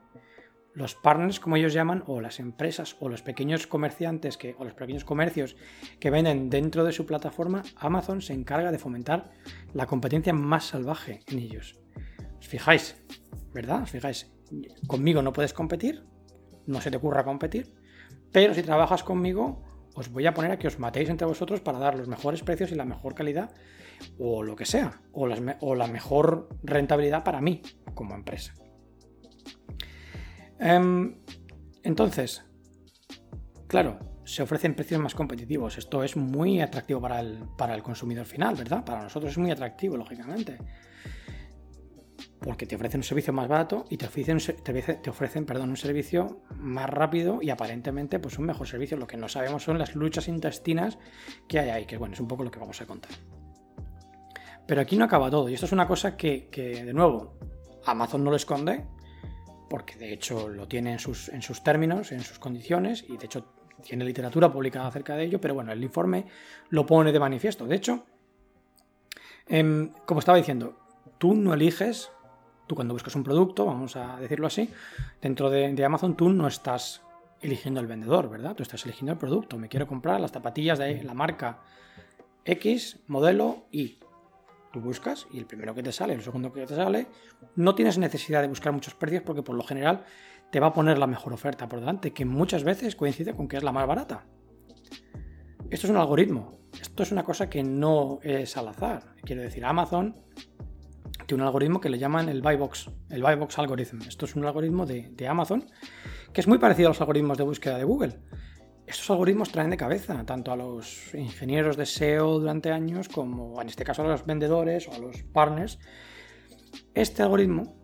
los partners, como ellos llaman, o las empresas o los pequeños comerciantes que, o los pequeños comercios que venden dentro de su plataforma, Amazon se encarga de fomentar la competencia más salvaje en ellos. ¿Os fijáis? ¿Verdad? ¿Os fijáis? Conmigo no puedes competir, no se te ocurra competir, pero si trabajas conmigo, os voy a poner a que os matéis entre vosotros para dar los mejores precios y la mejor calidad, o lo que sea, o, o la mejor rentabilidad para mí como empresa. Em, entonces, claro, se ofrecen precios más competitivos. Esto es muy atractivo para el, para el consumidor final, ¿verdad? Para nosotros es muy atractivo, lógicamente. Porque te ofrecen un servicio más barato y te ofrecen, te ofrecen perdón, un servicio más rápido y aparentemente pues un mejor servicio. Lo que no sabemos son las luchas intestinas que hay ahí, que bueno, es un poco lo que vamos a contar. Pero aquí no acaba todo. Y esto es una cosa que, de nuevo, Amazon no lo esconde, porque de hecho lo tiene en sus, en sus términos, en sus condiciones, y de hecho tiene literatura publicada acerca de ello, pero bueno, el informe lo pone de manifiesto. De hecho, em, como estaba diciendo, tú no eliges, tú cuando buscas un producto, vamos a decirlo así, dentro de, Amazon tú no estás eligiendo el vendedor, ¿verdad? Tú estás eligiendo el producto. Me quiero comprar las zapatillas de la marca X, modelo Y. Tú buscas y el primero que te sale, el segundo que te sale, no tienes necesidad de buscar muchos precios porque por lo general te va a poner la mejor oferta por delante, que muchas veces coincide con que es la más barata. Esto es un algoritmo, esto es una cosa que no es al azar. Quiero decir, Amazon tiene un algoritmo que le llaman el buy box, el buy box algorithm. Esto es un algoritmo de, de Amazon que es muy parecido a los algoritmos de búsqueda de Google estos algoritmos traen de cabeza tanto a los ingenieros de SEO durante años como en este caso a los vendedores o a los partners. Este algoritmo,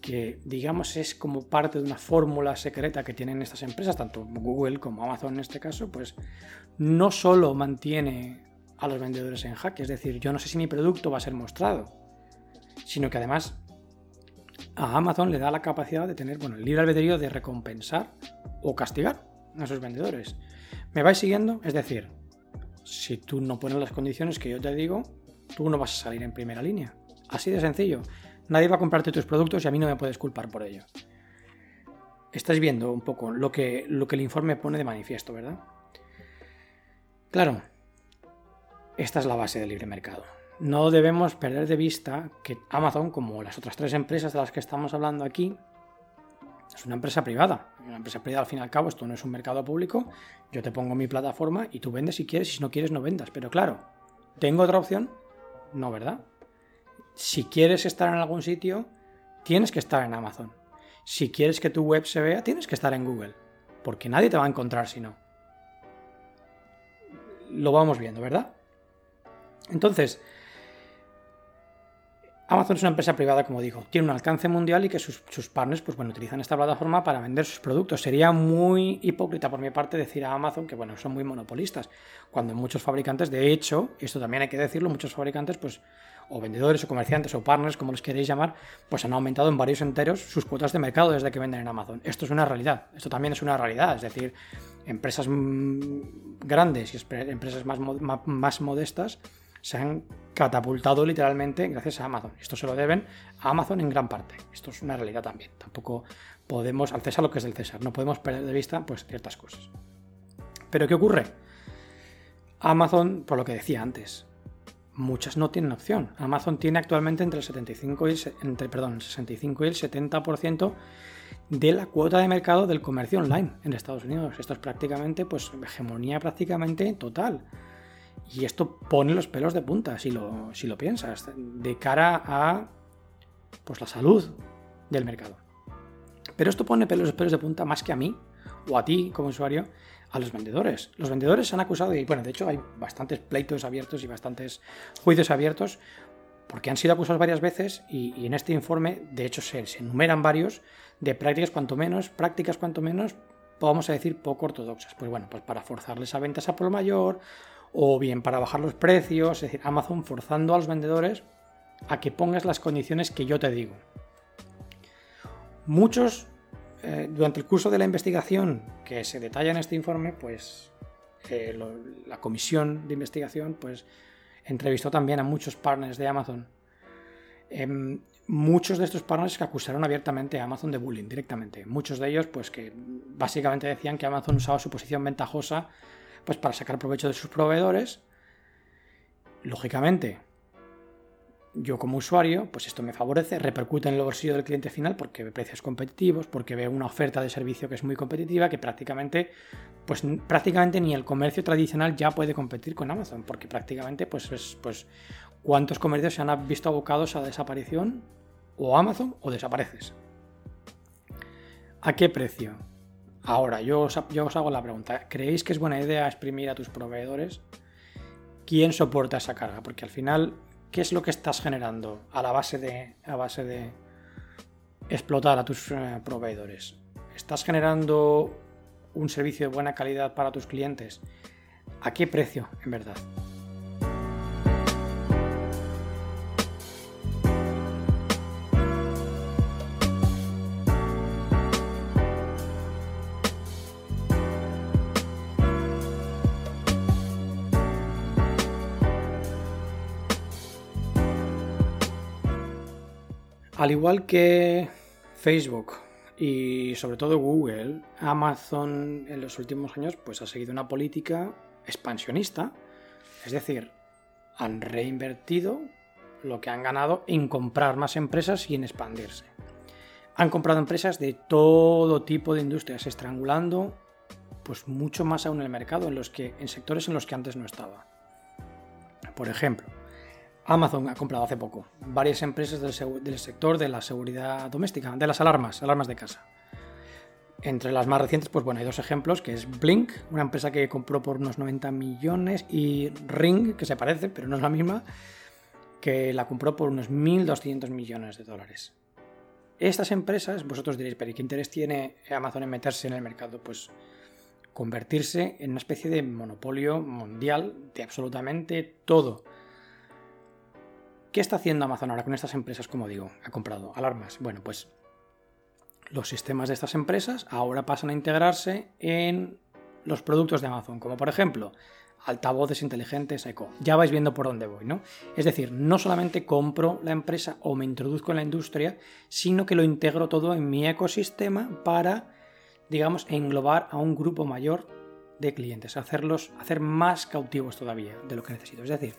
que digamos es como parte de una fórmula secreta que tienen estas empresas, tanto Google como Amazon en este caso, pues no solo mantiene a los vendedores en jaque, es decir, yo no sé si mi producto va a ser mostrado, sino que además a Amazon le da la capacidad de tener bueno, el libre albedrío de recompensar o castigar a sus vendedores. ¿Me vais siguiendo? Es decir, si tú no pones las condiciones que yo te digo, tú no vas a salir en primera línea. Así de sencillo. Nadie va a comprarte tus productos y a mí no me puedes culpar por ello. Estáis viendo un poco lo que, lo que el informe pone de manifiesto, ¿verdad? Claro, esta es la base del libre mercado. No debemos perder de vista que Amazon, como las otras tres empresas de las que estamos hablando aquí, es una empresa privada. Una empresa privada, al fin y al cabo, esto no es un mercado público. Yo te pongo mi plataforma y tú vendes si quieres y si no quieres no vendas. Pero claro, ¿tengo otra opción? No, ¿verdad? Si quieres estar en algún sitio, tienes que estar en Amazon. Si quieres que tu web se vea, tienes que estar en Google. Porque nadie te va a encontrar si no. Lo vamos viendo, ¿verdad? Entonces, Amazon es una empresa privada, como digo, tiene un alcance mundial y que sus, partners pues, bueno, utilizan esta plataforma para vender sus productos. Sería muy hipócrita por mi parte decir a Amazon que bueno, son muy monopolistas, cuando muchos fabricantes, de hecho, esto también hay que decirlo, muchos fabricantes, pues, o vendedores o comerciantes o partners, como los queréis llamar, pues han aumentado en varios enteros sus cuotas de mercado desde que venden en Amazon. Esto es una realidad, esto también es una realidad, es decir, empresas mm, grandes y empresas más, más modestas se han catapultado literalmente gracias a Amazon. Esto se lo deben a Amazon en gran parte. Esto es una realidad también. Tampoco podemos, al César lo que es del César, no podemos perder de vista pues ciertas cosas. Pero ¿qué ocurre? Amazon, por lo que decía antes, muchas no tienen opción. Amazon tiene actualmente entre el 75 y el, entre, perdón, 65 y el 70% de la cuota de mercado del comercio online en Estados Unidos. Esto es prácticamente, pues, hegemonía prácticamente total. Y esto pone los pelos de punta, si lo, si lo piensas, de cara a pues, la salud del mercado. Pero esto pone pelos, pelos de punta más que a mí, o a ti como usuario, a los vendedores. Los vendedores se han acusado, y bueno, de hecho hay bastantes pleitos abiertos y bastantes juicios abiertos porque han sido acusados varias veces y, en este informe, de hecho, se, enumeran varios de prácticas cuanto menos, prácticas cuanto menos, vamos a decir, poco ortodoxas. Pues bueno, pues para forzarles a ventas a por mayor, o bien para bajar los precios, es decir, Amazon forzando a los vendedores a que pongas las condiciones que yo te digo. Muchos, eh, durante el curso de la investigación que se detalla en este informe, pues eh, la comisión de investigación, pues entrevistó también a muchos partners de Amazon. Em, muchos de estos partners que acusaron abiertamente a Amazon de bullying directamente. Muchos de ellos, pues que básicamente decían que Amazon usaba su posición ventajosa pues para sacar provecho de sus proveedores. Lógicamente, yo como usuario, pues esto me favorece, repercute en el bolsillo del cliente final porque ve precios competitivos, porque ve una oferta de servicio que es muy competitiva, que prácticamente, pues prácticamente ni el comercio tradicional ya puede competir con Amazon, porque prácticamente, pues, es, pues ¿cuántos comercios se han visto abocados a desaparición? O Amazon o desapareces. ¿A qué precio? Ahora, yo os, yo os hago la pregunta, ¿creéis que es buena idea exprimir a tus proveedores? ¿Quién soporta esa carga? Porque al final ¿qué es lo que estás generando a la base de, a base de explotar a tus eh, proveedores? ¿Estás generando un servicio de buena calidad para tus clientes? ¿A qué precio, en verdad? Al igual que Facebook y sobre todo Google, Amazon en los últimos años pues ha seguido una política expansionista, es decir, han reinvertido lo que han ganado en comprar más empresas y en expandirse. Han comprado empresas de todo tipo de industrias, estrangulando pues mucho más aún el mercado en los que en sectores en los que antes no estaba. Por ejemplo, Amazon ha comprado hace poco varias empresas del, sector de la seguridad doméstica, de las alarmas, alarmas de casa. Entre las más recientes, pues bueno, hay dos ejemplos, que es Blink, una empresa que compró por unos 90 millones, y Ring, que se parece, pero no es la misma, que la compró por unos 1.200 millones de dólares. Estas empresas, vosotros diréis, pero ¿y qué interés tiene Amazon en meterse en el mercado? Pues convertirse en una especie de monopolio mundial de absolutamente todo ¿Qué está haciendo Amazon ahora con estas empresas? Como digo, ha comprado alarmas. Bueno, pues los sistemas de estas empresas ahora pasan a integrarse en los productos de Amazon, como por ejemplo altavoces inteligentes Echo. Ya vais viendo por dónde voy, ¿no? Es decir, no solamente compro la empresa o me introduzco en la industria, sino que lo integro todo en mi ecosistema para, digamos, englobar a un grupo mayor de clientes, hacerlos, hacer más cautivos todavía de lo que necesito. Es decir,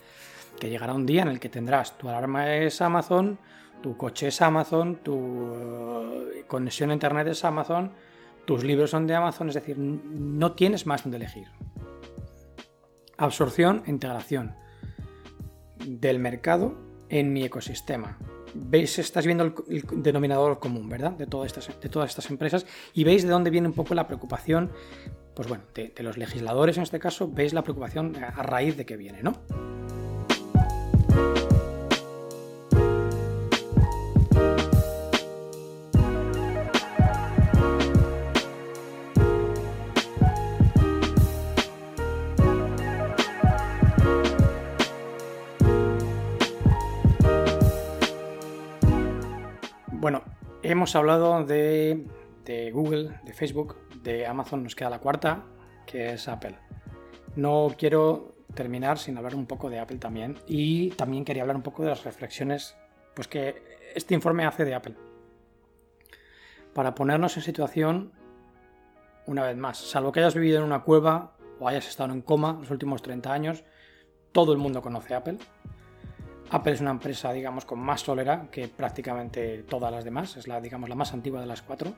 que llegará un día en el que tendrás tu alarma es Amazon, tu coche es Amazon, tu eh, conexión a internet es Amazon, tus libros son de Amazon, es decir, no tienes más donde elegir. Absorción e integración del mercado en mi ecosistema. Veis, estás viendo el, denominador común, ¿verdad? De todas, estas, de todas estas empresas y veis de dónde viene un poco la preocupación, pues bueno, de, de los legisladores en este caso, veis la preocupación a raíz de que viene, ¿no? Hemos hablado de, Google, de Facebook, de Amazon, nos queda la cuarta, que es Apple. No quiero terminar sin hablar un poco de Apple también. Y también quería hablar un poco de las reflexiones pues, que este informe hace de Apple. Para ponernos en situación, una vez más, salvo que hayas vivido en una cueva o hayas estado en coma los últimos 30 años, todo el mundo conoce Apple. Apple es una empresa, digamos, con más solera que prácticamente todas las demás, es la, digamos, la más antigua de las cuatro.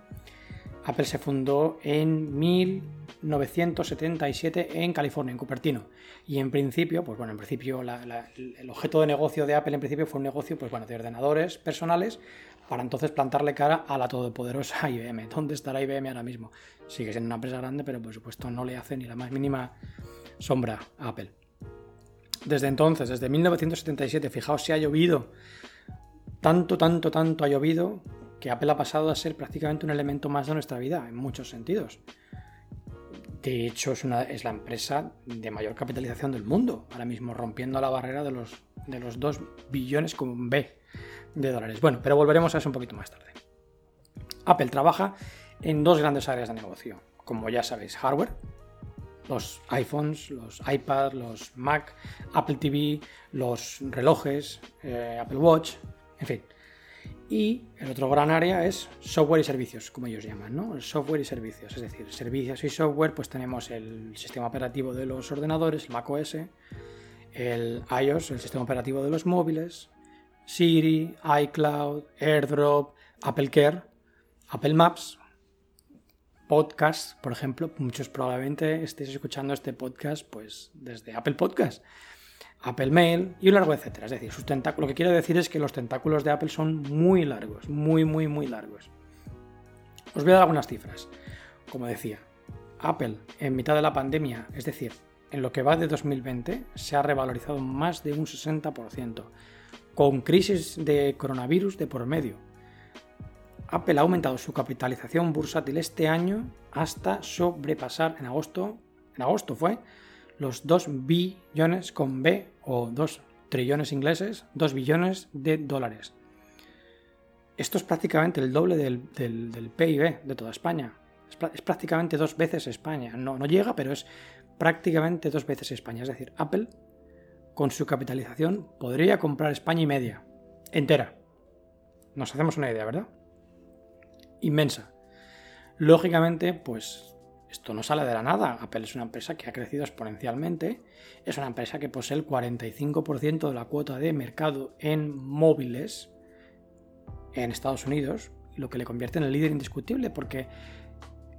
Apple se fundó en 1977 en California, en Cupertino. Y en principio, pues bueno, en principio el objeto de negocio de Apple en principio fue un negocio, pues bueno, de ordenadores personales para entonces plantarle cara a la todopoderosa IBM. ¿Dónde estará IBM ahora mismo? Sigue siendo una empresa grande, pero por supuesto no le hace ni la más mínima sombra a Apple. Desde entonces, desde 1977, fijaos si ha llovido. Tanto, tanto, tanto ha llovido que Apple ha pasado a ser prácticamente un elemento más de nuestra vida, en muchos sentidos. De hecho, es, una, es la empresa de mayor capitalización del mundo, ahora mismo rompiendo la barrera de los, de los 2 billones con B de dólares. Bueno, pero volveremos a eso un poquito más tarde. Apple trabaja en dos grandes áreas de negocio. Como ya sabéis, hardware, los iPhones, los iPads, los Mac, Apple TV, los relojes, eh, Apple Watch, en fin. Y el otro gran área es software y servicios, como ellos llaman, ¿no? El software y servicios, es decir, servicios y software, pues tenemos el sistema operativo de los ordenadores, el macOS, el iOS, el sistema operativo de los móviles, Siri, iCloud, AirDrop, Apple Care, Apple Maps, podcast, por ejemplo, muchos probablemente estéis escuchando este podcast pues desde Apple Podcast, Apple Mail y un largo etcétera. Es decir, sus. Lo que quiero decir es que los tentáculos de Apple son muy largos, muy, muy, muy largos. Os voy a dar algunas cifras. Como decía, Apple en mitad de la pandemia, es decir, en lo que va de 2020, se ha revalorizado más de un 60%, con crisis de coronavirus de por medio. Apple ha aumentado su capitalización bursátil este año hasta sobrepasar en agosto, en agosto fue, los 2 billones con B o 2 trillones ingleses, 2 billones de dólares. Esto es prácticamente el doble del, PIB de toda España. Es, prácticamente dos veces España. No, no llega, pero es prácticamente dos veces España. Es decir, Apple, con su capitalización, podría comprar España y media. Entera. Nos hacemos una idea, ¿verdad? Inmensa. Lógicamente, pues esto no sale de la nada. Apple es una empresa que ha crecido exponencialmente. Es una empresa que posee el 45% de la cuota de mercado en móviles en Estados Unidos, lo que le convierte en el líder indiscutible porque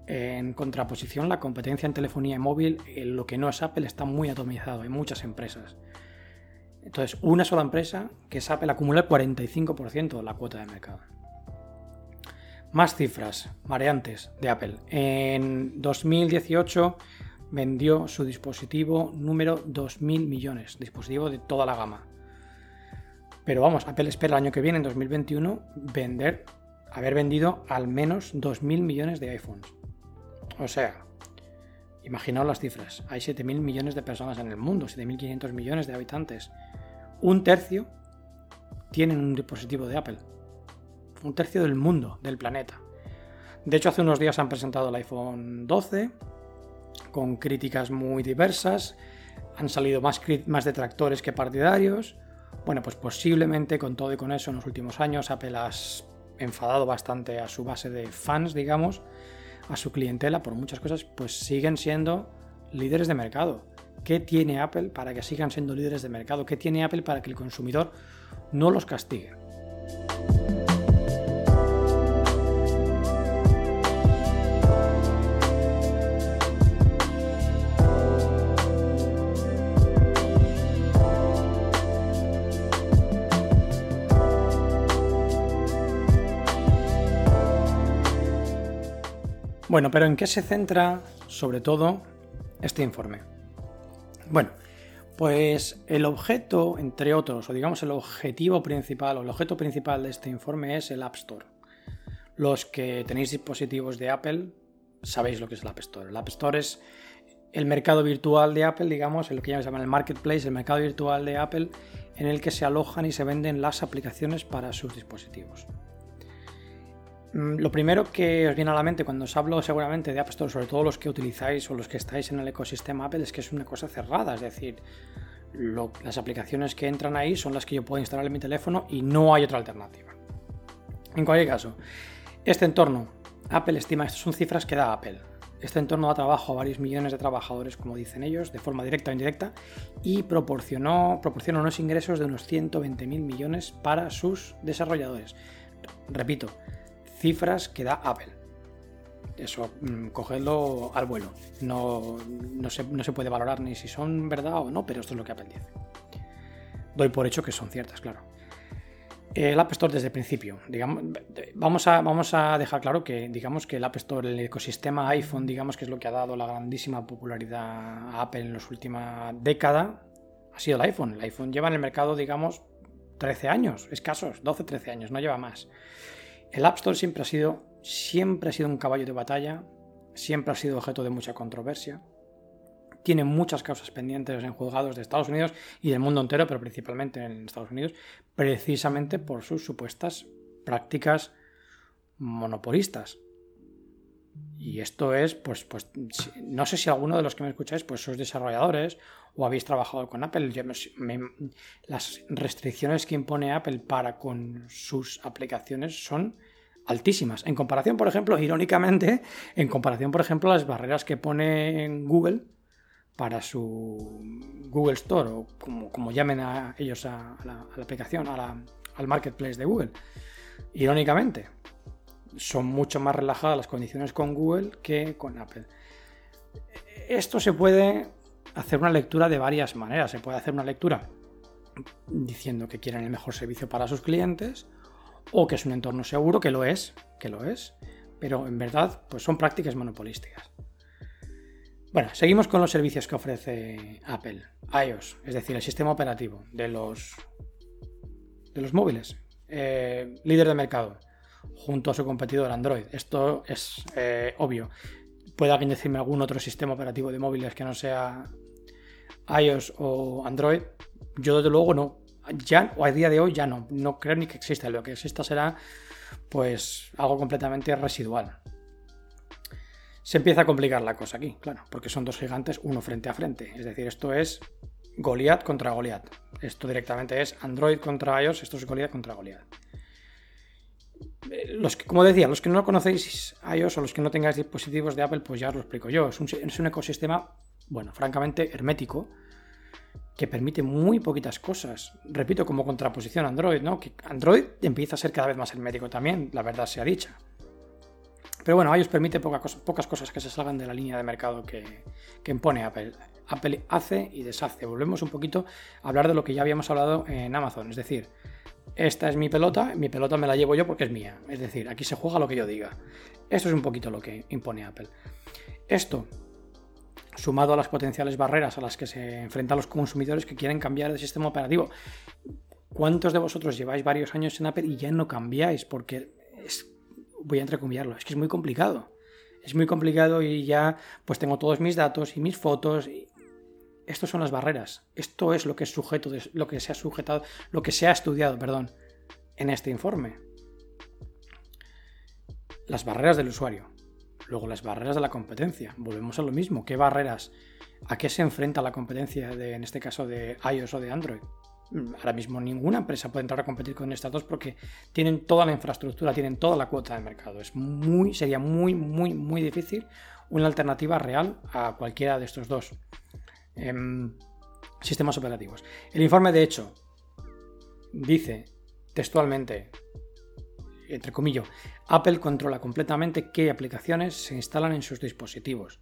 en contraposición la competencia en telefonía móvil, en lo que no es Apple, está muy atomizado. Hay muchas empresas. Entonces, una sola empresa, que es Apple, acumula el 45% de la cuota de mercado. Más cifras mareantes de Apple. En 2018 vendió su dispositivo número 2.000 millones, dispositivo de toda la gama. Pero vamos, Apple espera el año que viene, en 2021, vender, haber vendido al menos 2.000 millones de iPhones. O sea, imaginaos las cifras. Hay 7.000 millones de personas en el mundo, 7.500 millones de habitantes. Un tercio tienen un dispositivo de Apple un tercio del mundo, del planeta. De hecho, hace unos días han presentado el iPhone 12 con críticas muy diversas. Han salido más, más detractores que partidarios. Bueno, pues posiblemente con todo y con eso en los últimos años Apple ha enfadado bastante a su base de fans, digamos, a su clientela por muchas cosas, pues siguen siendo líderes de mercado. ¿Qué tiene Apple para que sigan siendo líderes de mercado? ¿Qué tiene Apple para que el consumidor no los castigue? Bueno, pero ¿en qué se centra sobre todo este informe? Bueno, pues el objeto, entre otros, o digamos el objetivo principal o el objeto principal de este informe es el App Store. Los que tenéis dispositivos de Apple sabéis lo que es el App Store. El App Store es el mercado virtual de Apple, digamos, lo que ya se llama el marketplace, el mercado virtual de Apple, en el que se alojan y se venden las aplicaciones para sus dispositivos. Mm, lo primero que os viene a la mente cuando os hablo seguramente de App Store, sobre todo los que utilizáis o los que estáis en el ecosistema Apple, es que es una cosa cerrada, es decir, las aplicaciones que entran ahí son las que yo puedo instalar en mi teléfono y no hay otra alternativa. En cualquier caso, este entorno, Apple estima, estas son cifras que da Apple. Este entorno da trabajo a varios millones de trabajadores, como dicen ellos, de forma directa o indirecta, y proporcionó, proporciona unos ingresos de unos 120 mil millones para sus desarrolladores. Repito, cifras que da Apple. Eso, mm, cogedlo al vuelo. No, no, se, no se puede valorar ni si son verdad o no, pero esto es lo que Apple dice. Doy por hecho que son ciertas, claro. El App Store desde el principio. Digamos, vamos, a, vamos a dejar claro que digamos que el App Store, el ecosistema iPhone, digamos que es lo que ha dado la grandísima popularidad a Apple en la última década, ha sido el iPhone. El iPhone lleva en el mercado, digamos, 13 años, escasos, 12, 13 años, no lleva más. El App Store siempre ha sido, siempre ha sido un caballo de batalla, siempre ha sido objeto de mucha controversia. Tiene muchas causas pendientes en juzgados de Estados Unidos y del mundo entero, pero principalmente en Estados Unidos, precisamente por sus supuestas prácticas monopolistas. Y esto es, pues, pues, no sé si alguno de los que me escucháis, pues sois desarrolladores o habéis trabajado con Apple. las restricciones que impone Apple para con sus aplicaciones son altísimas. En comparación, por ejemplo, irónicamente, en comparación, por ejemplo, a las barreras que pone Google para su Google Store o como, llamen a ellos a, la, aplicación, al marketplace de Google. Irónicamente, son mucho más relajadas las condiciones con Google que con Apple. Esto se puede hacer una lectura de varias maneras. Se puede hacer una lectura diciendo que quieren el mejor servicio para sus clientes o que es un entorno seguro, que lo es, que lo es, pero en verdad pues son prácticas monopolísticas. Bueno, seguimos con los servicios que ofrece Apple, iOS, es decir, el sistema operativo de los, de los móviles, eh, líder de mercado junto a su competidor Android. Esto es eh, obvio. ¿Puede alguien decirme algún otro sistema operativo de móviles que no sea iOS o Android? Yo desde luego no. Ya, o a día de hoy ya no. No creo ni que exista. Lo que exista será pues algo completamente residual. Se empieza a complicar la cosa aquí, claro, porque son dos gigantes uno frente a frente. Es decir, esto es Goliath contra Goliath. Esto directamente es Android contra iOS, esto es Goliath contra Goliath los que, como decía, los que no conocéis iOS o los que no tengáis dispositivos de Apple, pues ya os lo explico yo. Es un, ecosistema, bueno, francamente hermético, que permite muy poquitas cosas. Repito, como contraposición a Android, ¿no? Que Android empieza a ser cada vez más hermético también, la verdad sea dicha. Pero bueno, iOS permite pocas cosas que se salgan de la línea de mercado que, que impone Apple. Apple hace y deshace. Volvemos un poquito a hablar de lo que ya habíamos hablado en Amazon, es decir, esta es mi pelota, mi pelota me la llevo yo porque es mía. Es decir, aquí se juega lo que yo diga. Esto es un poquito lo que impone Apple. Esto, sumado a las potenciales barreras a las que se enfrentan los consumidores que quieren cambiar de sistema operativo. ¿Cuántos de vosotros lleváis varios años en Apple y ya no cambiáis? Porque es, voy a entrecomillarlo, es que es muy complicado. Es muy complicado y ya pues tengo todos mis datos y mis fotos. Y estas son las barreras. Esto es lo que es sujeto, lo que se ha sujetado, lo que se ha estudiado, perdón, en este informe. Las barreras del usuario. Luego las barreras de la competencia. Volvemos a lo mismo. ¿Qué barreras? ¿A qué se enfrenta la competencia de, en este caso, de iOS o de Android? Mm, ahora mismo ninguna empresa puede entrar a competir con estas dos porque tienen toda la infraestructura, tienen toda la cuota de mercado. Es muy, sería muy, muy, muy difícil una alternativa real a cualquiera de estos dos. Em, sistemas operativos. El informe, de hecho, dice textualmente, entre comillas, Apple controla completamente qué aplicaciones se instalan en sus dispositivos,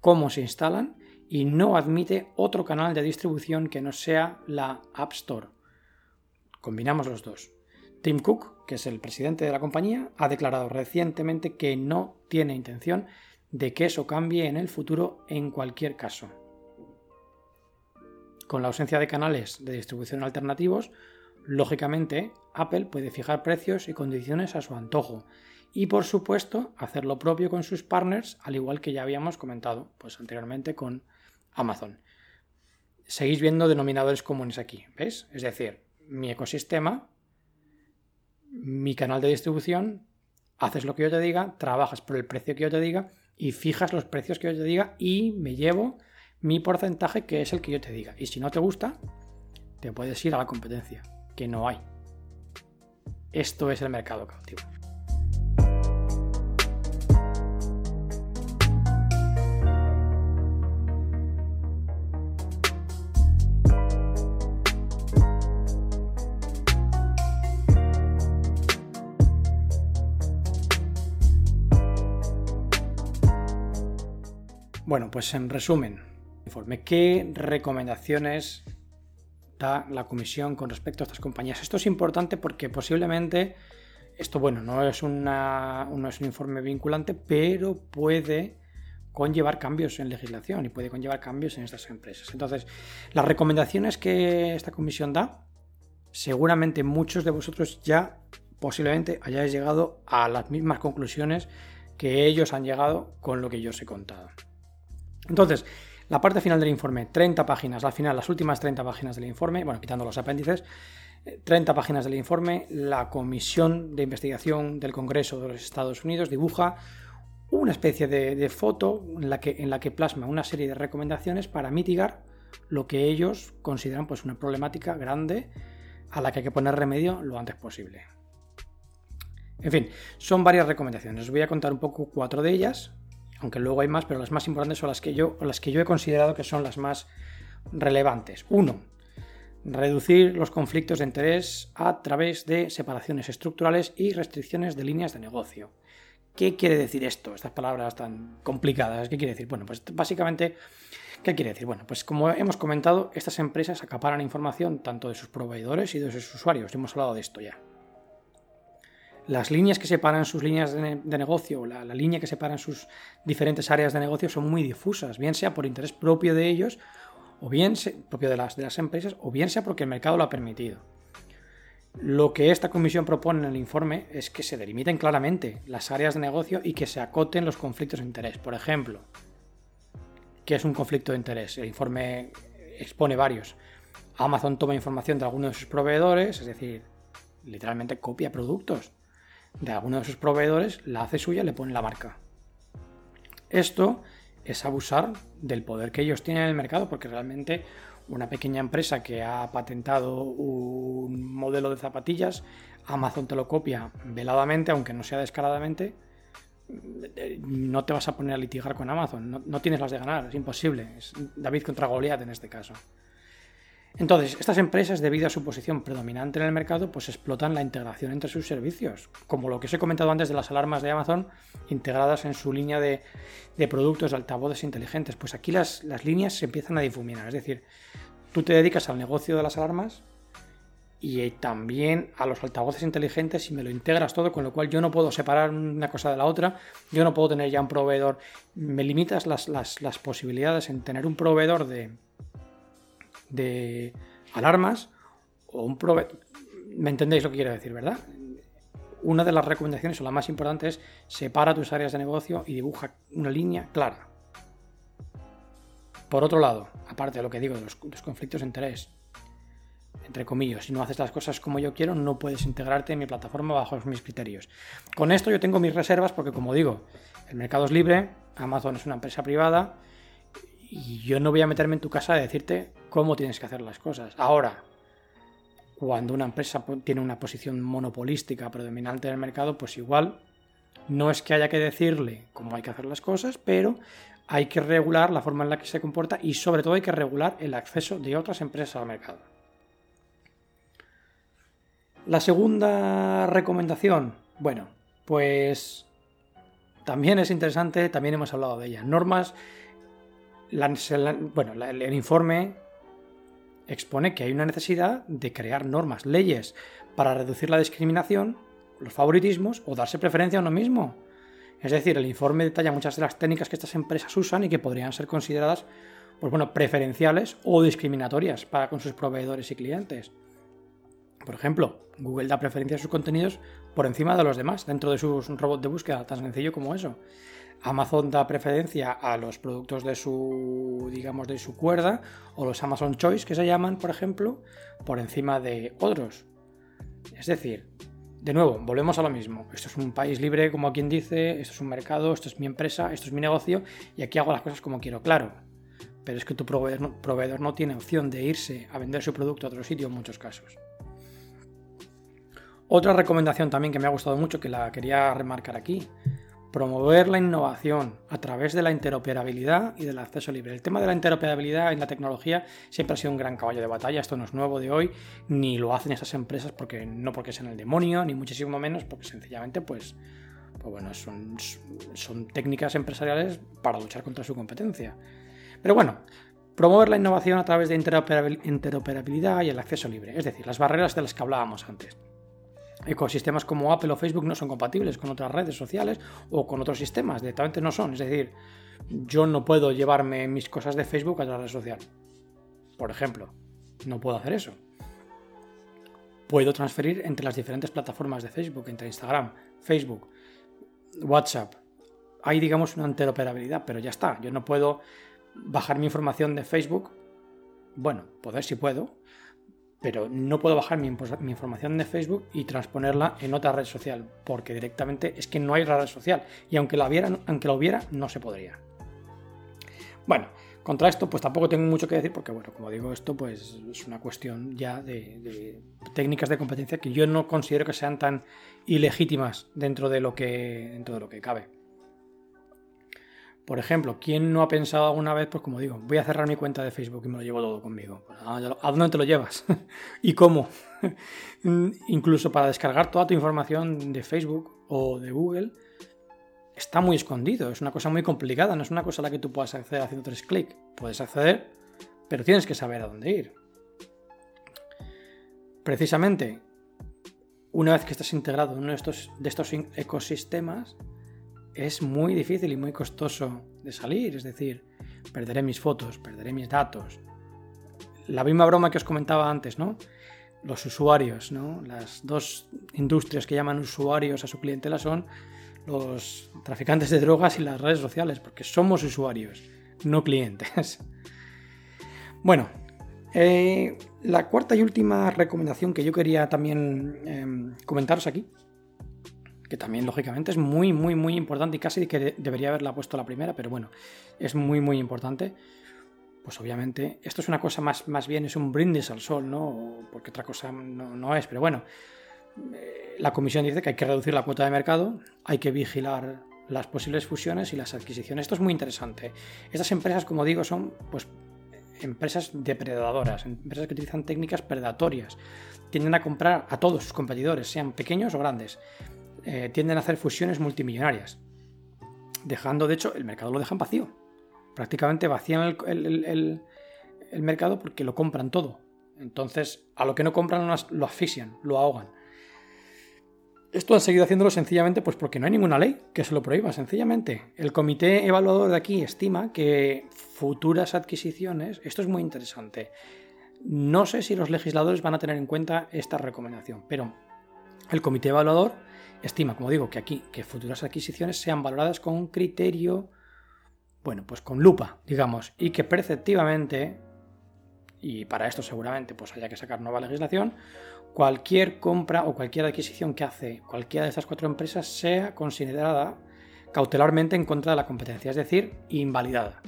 cómo se instalan y no admite otro canal de distribución que no sea la App Store. Combinamos los dos. Tim Cook, que es el presidente de la compañía, ha declarado recientemente que no tiene intención de que eso cambie en el futuro en cualquier caso. Con la ausencia de canales de distribución alternativos, lógicamente Apple puede fijar precios y condiciones a su antojo y por supuesto hacer lo propio con sus partners, al igual que ya habíamos comentado pues, anteriormente con Amazon. Seguís viendo denominadores comunes aquí, ¿veis? Es decir, mi ecosistema, mi canal de distribución, haces lo que yo te diga, trabajas por el precio que yo te diga y fijas los precios que yo te diga y me llevo mi porcentaje, que es el que yo te diga. Y si no te gusta, te puedes ir a la competencia, que no hay. Esto es el mercado cautivo. Bueno, pues en resumen, informe. ¿Qué recomendaciones la comisión con respecto a estas compañías? Esto es importante porque posiblemente, esto bueno, no es, una, no es un informe vinculante, pero puede, conllevar cambios en legislación y puede conllevar cambios en estas empresas. Entonces, las recomendaciones que esta comisión da, seguramente muchos de vosotros ya posiblemente hayáis llegado a las mismas conclusiones que ellos han llegado con lo que yo os he contado. Entonces, la parte final del informe, 30 páginas, al final las últimas 30 páginas del informe, bueno, quitando los apéndices, 30 páginas del informe, la Comisión de Investigación del Congreso de los Estados Unidos dibuja una especie de, foto en la, que, en la que plasma una serie de recomendaciones para mitigar lo que ellos consideran pues, una problemática grande a la que hay que poner remedio lo antes posible. En fin, son varias recomendaciones. Os voy a contar un poco cuatro de ellas, aunque luego hay más, pero las más importantes son las que yo, las que yo he considerado que son las más relevantes. Uno, reducir los conflictos de interés a través de separaciones estructurales y restricciones de líneas de negocio. ¿Qué quiere decir esto? Estas palabras tan complicadas. ¿Qué quiere decir? Bueno, pues básicamente, ¿qué quiere decir? Bueno, pues como hemos comentado, estas empresas acaparan información tanto de sus proveedores y de sus usuarios. Hemos hablado de esto ya. Las líneas que separan sus líneas de, negocio, la, la línea que separan sus diferentes áreas de negocio son muy difusas, bien sea por interés propio de ellos o bien propio de las, de las empresas, o bien sea porque el mercado lo ha permitido. Lo que esta comisión propone en el informe es que se delimiten claramente las áreas de negocio y que se acoten los conflictos de interés. Por ejemplo, ¿qué es un conflicto de interés? El informe expone varios. Amazon toma información de algunos de sus proveedores, es decir, literalmente copia productos de alguno de sus proveedores, la hace suya y le pone la marca. Esto es abusar del poder que ellos tienen en el mercado, porque realmente una pequeña empresa que ha patentado un modelo de zapatillas, Amazon te lo copia veladamente, aunque no sea descaradamente, no te vas a poner a litigar con Amazon, no, no tienes las de ganar, es imposible, es David contra Goliat en este caso. Entonces, estas empresas, debido a su posición predominante en el mercado, pues explotan la integración entre sus servicios, como lo que os he comentado antes de las alarmas de Amazon integradas en su línea de, productos de altavoces inteligentes. Pues aquí las, las, líneas se empiezan a difuminar, es decir, tú te dedicas al negocio de las alarmas y también a los altavoces inteligentes y me lo integras todo, con lo cual yo no puedo separar una cosa de la otra, yo no puedo tener ya un proveedor, me limitas las, las posibilidades en tener un proveedor de de alarmas o un proveedor. ¿Me entendéis lo que quiero decir, verdad? Una de las recomendaciones o la más importante es separa tus áreas de negocio y dibuja una línea clara. Por otro lado, aparte de lo que digo de los, conflictos de interés, entre comillas, si no haces las cosas como yo quiero, no puedes integrarte en mi plataforma bajo mis criterios. Con esto yo tengo mis reservas porque, como digo, el mercado es libre, Amazon es una empresa privada y yo no voy a meterme en tu casa a decirte cómo tienes que hacer las cosas. Ahora, cuando una empresa tiene una posición monopolística predominante en el mercado, pues igual no es que haya que decirle cómo hay que hacer las cosas, pero hay que regular la forma en la que se comporta y sobre todo hay que regular el acceso de otras empresas al mercado. La segunda recomendación, bueno, pues también es interesante, también hemos hablado de ella. Normas bueno, el informe expone que hay una necesidad de crear normas, leyes, para reducir la discriminación, los favoritismos o darse preferencia a uno mismo. Es decir, el informe detalla muchas de las técnicas que estas empresas usan y que podrían ser consideradas pues bueno, preferenciales o discriminatorias para con sus proveedores y clientes. Por ejemplo, Google da preferencia a sus contenidos por encima de los demás dentro de sus robots de búsqueda, tan sencillo como eso. Amazon da preferencia a los productos de su, digamos, de su cuerda o los Amazon Choice que se llaman, por ejemplo, por encima de otros. Es decir, de nuevo, volvemos a lo mismo. Esto es un país libre, como quien dice, esto es un mercado, esto es mi empresa, esto es mi negocio y aquí hago las cosas como quiero, claro. Pero es que tu proveedor proveedor no tiene opción de irse a vender su producto a otro sitio en muchos casos. Otra recomendación también que me ha gustado mucho, que la quería remarcar aquí, promover la innovación a través de la interoperabilidad y del acceso libre. El tema de la interoperabilidad en la tecnología siempre ha sido un gran caballo de batalla, esto no es nuevo de hoy, ni lo hacen esas empresas porque no porque sean el demonio, ni muchísimo menos porque sencillamente pues, pues bueno, son, son técnicas empresariales para luchar contra su competencia. Pero bueno, promover la innovación a través de interoperabilidad y el acceso libre, es decir, las barreras de las que hablábamos antes. Ecosistemas como Apple o Facebook no son compatibles con otras redes sociales o con otros sistemas, directamente no son. Es decir, yo no puedo llevarme mis cosas de Facebook a otra red social. Por ejemplo, no puedo hacer eso. Puedo transferir entre las diferentes plataformas de Facebook, entre Instagram, Facebook, WhatsApp. Hay, digamos, una interoperabilidad, pero ya está. Yo no puedo bajar mi información de Facebook. Bueno, poder si puedo, pero no puedo bajar mi, información de Facebook y transponerla en otra red social, porque directamente es que no hay red social. Y aunque la, hubiera, aunque la hubiera, no se podría. Bueno, contra esto, pues tampoco tengo mucho que decir, porque, bueno, como digo, esto pues es una cuestión ya de, técnicas de competencia que yo no considero que sean tan ilegítimas dentro de lo que, dentro de lo que cabe. Por ejemplo, ¿quién no ha pensado alguna vez, pues como digo, voy a cerrar mi cuenta de Facebook y me lo llevo todo conmigo? Pues, ¿A dónde te lo llevas? ¿Y cómo? Incluso para descargar toda tu información de Facebook o de Google, está muy escondido, es una cosa muy complicada, no es una cosa a la que tú puedas acceder haciendo tres clics. Puedes acceder, pero tienes que saber a dónde ir. Precisamente, una vez que estás integrado en uno de estos, de estos ecosistemas, es muy difícil y muy costoso de salir, es decir, perderé mis fotos, perderé mis datos. La misma broma que os comentaba antes, ¿no? Los usuarios, ¿no? Las dos industrias que llaman usuarios a su clientela son los traficantes de drogas y las redes sociales, porque somos usuarios, no clientes. Bueno, eh, la cuarta y última recomendación que yo quería también em, comentaros aquí, que también lógicamente es muy, muy, muy importante y casi que debería haberla puesto la primera, pero bueno, es muy, muy importante. Pues obviamente, esto es una cosa más, más bien, es un brindis al sol, ¿no? Porque otra cosa no, no es, pero bueno, la comisión dice que hay que reducir la cuota de mercado, hay que vigilar las posibles fusiones y las adquisiciones. Esto es muy interesante. Estas empresas, como digo, son pues empresas depredadoras, empresas que utilizan técnicas predatorias. Tienden a comprar a todos sus competidores, sean pequeños o grandes. Eh, tienden a hacer fusiones multimillonarias. Dejando, de hecho, el mercado lo dejan vacío. Prácticamente vacían el, el mercado porque lo compran todo. Entonces, a lo que no compran lo asfixian, lo ahogan. Esto han seguido haciéndolo sencillamente pues porque no hay ninguna ley que se lo prohíba, sencillamente. El comité evaluador de aquí estima que futuras adquisiciones, esto es muy interesante, no sé si los legisladores van a tener en cuenta esta recomendación, pero el comité evaluador estima, como digo, que aquí que futuras adquisiciones sean valoradas con un criterio, bueno, pues con lupa, digamos, y que perceptivamente, y para esto seguramente pues haya que sacar nueva legislación, cualquier compra o cualquier adquisición que hace cualquiera de estas cuatro empresas sea considerada cautelarmente en contra de la competencia, es decir, invalidada.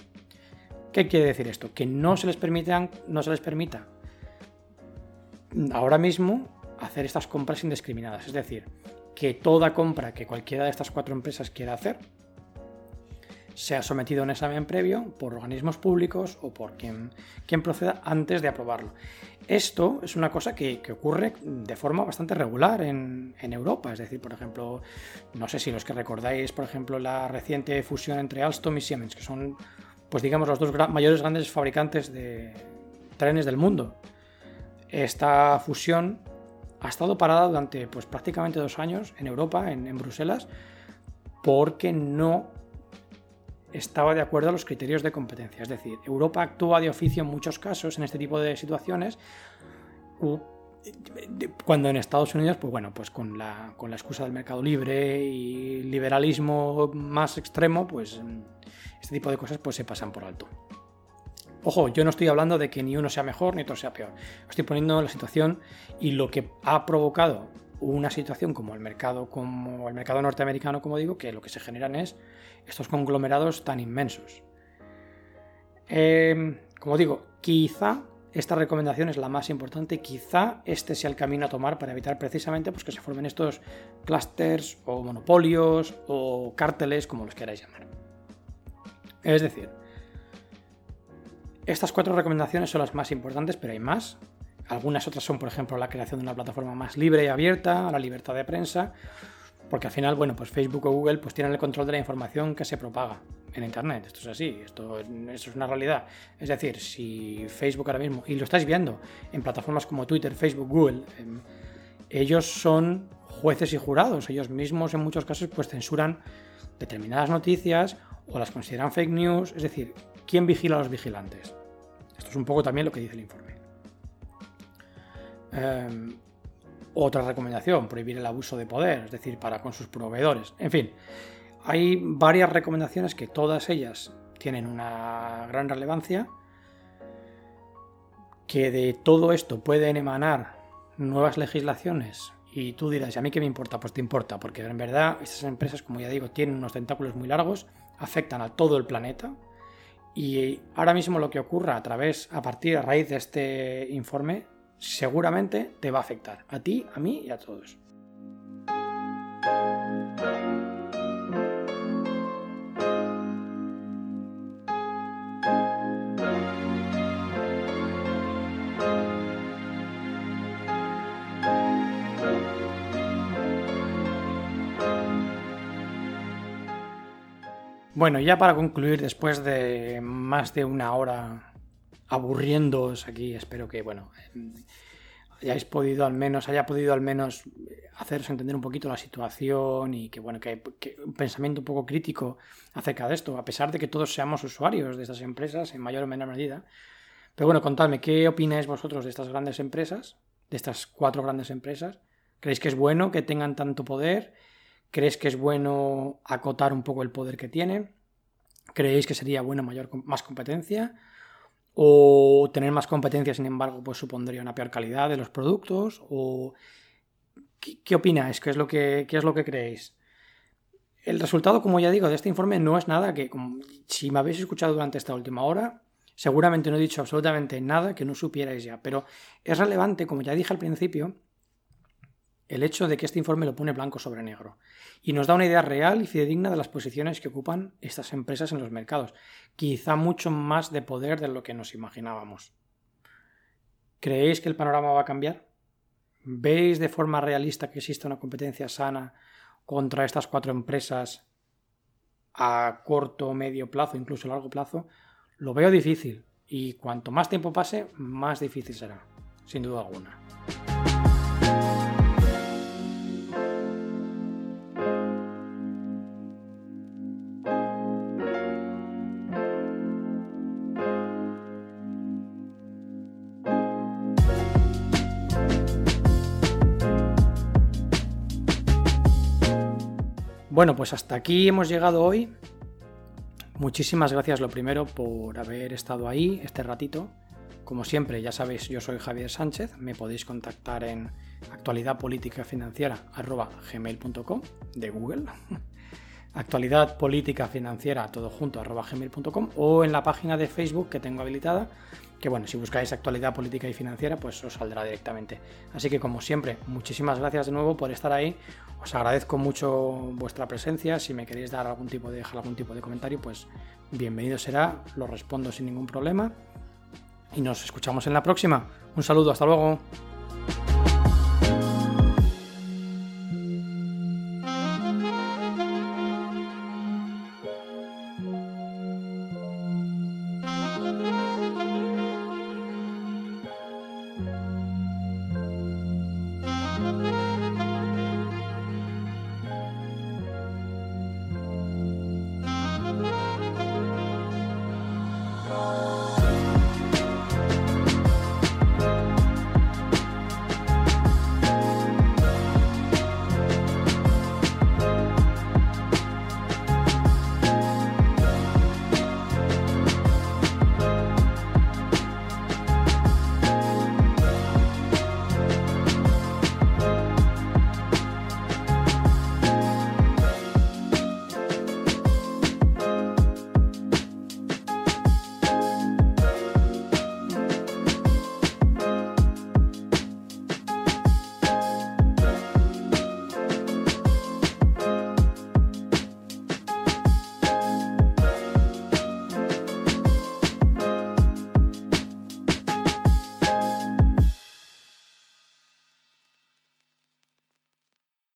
¿Qué quiere decir esto? Que no se les, permitan, no se les permita ahora mismo hacer estas compras indiscriminadas, es decir, que toda compra que cualquiera de estas cuatro empresas quiera hacer sea sometido a un examen previo por organismos públicos o por quien, quien proceda antes de aprobarlo. Esto es una cosa que, ocurre de forma bastante regular en, Europa. Es decir, por ejemplo, no sé si los que recordáis, por ejemplo, la reciente fusión entre Alstom y Siemens, que son, pues digamos, los dos mayores grandes fabricantes de trenes del mundo. Esta fusión ha estado parada durante pues, prácticamente dos años en Europa, en, Bruselas, porque no estaba de acuerdo a los criterios de competencia. Es decir, Europa actúa de oficio en muchos casos en este tipo de situaciones cuando en Estados Unidos, pues bueno, pues con la, con la excusa del mercado libre y liberalismo más extremo, pues este tipo de cosas pues se pasan por alto. Ojo, yo no estoy hablando de que ni uno sea mejor ni otro sea peor. Estoy poniendo la situación y lo que ha provocado una situación como el mercado, como el mercado norteamericano, como digo, que lo que se generan es estos conglomerados tan inmensos. Em, como digo, quizá esta recomendación es la más importante, quizá este sea el camino a tomar para evitar precisamente pues, que se formen estos clusters o monopolios o cárteles, como los queráis llamar. Es decir, estas cuatro recomendaciones son las más importantes, pero hay más. Algunas otras son, por ejemplo, la creación de una plataforma más libre y abierta, la libertad de prensa, porque al final, bueno, pues Facebook o Google pues tienen el control de la información que se propaga en Internet. Esto es así, esto, es una realidad. Es decir, si Facebook ahora mismo, y lo estáis viendo en plataformas como Twitter, Facebook, Google, em, ellos son jueces y jurados. Ellos mismos en muchos casos pues censuran determinadas noticias o las consideran fake news. Es decir, ¿quién vigila a los vigilantes? Esto es un poco también lo que dice el informe. Em, otra recomendación, prohibir el abuso de poder, es decir, para con sus proveedores. En fin, hay varias recomendaciones que todas ellas tienen una gran relevancia, que de todo esto pueden emanar nuevas legislaciones y tú dirás, ¿y a mí qué me importa? Pues te importa, porque en verdad estas empresas, como ya digo, tienen unos tentáculos muy largos, afectan a todo el planeta y ahora mismo lo que ocurra a través, a partir, a raíz de este informe, seguramente te va a afectar a ti, a mí y a todos. Bueno, ya para concluir, después de más de una hora aburriéndoos aquí, espero que, bueno, hayáis podido al menos, haya podido al menos haceros entender un poquito la situación y que, bueno, que, que, un pensamiento un poco crítico acerca de esto, a pesar de que todos seamos usuarios de estas empresas en mayor o menor medida. Pero bueno, contadme, ¿qué opináis vosotros de estas grandes empresas, de estas cuatro grandes empresas? ¿Creéis que es bueno que tengan tanto poder? ¿Creéis que es bueno acotar un poco el poder que tiene? ¿Creéis que sería bueno mayor, más competencia? ¿O tener más competencia, sin embargo, pues supondría una peor calidad de los productos? ¿O qué, opináis? ¿Qué es, lo que, ¿Qué es lo que creéis? El resultado, como ya digo, de este informe no es nada que, si me habéis escuchado durante esta última hora, seguramente no he dicho absolutamente nada que no supierais ya, pero es relevante, como ya dije al principio, el hecho de que este informe lo pone blanco sobre negro y nos da una idea real y fidedigna de las posiciones que ocupan estas empresas en los mercados, quizá mucho más de poder de lo que nos imaginábamos. ¿Creéis que el panorama va a cambiar? ¿Veis de forma realista que existe una competencia sana contra estas cuatro empresas a corto, medio plazo, incluso largo plazo? Lo veo difícil y cuanto más tiempo pase, más difícil será, sin duda alguna. Bueno, pues hasta aquí hemos llegado hoy. Muchísimas gracias lo primero por haber estado ahí este ratito. Como siempre, ya sabéis, yo soy Javier Sánchez. Me podéis contactar en actualidad política financiera gmail.com de Google. actualidad política financiera todo junto gmail.com o en la página de Facebook que tengo habilitada que bueno, si buscáis actualidad política y financiera, pues os saldrá directamente. Así que como siempre, muchísimas gracias de nuevo por estar ahí. Os agradezco mucho vuestra presencia. Si me queréis dar algún tipo de dejar algún tipo de comentario, pues bienvenido será. Lo respondo sin ningún problema. Y nos escuchamos en la próxima. Un saludo, hasta luego.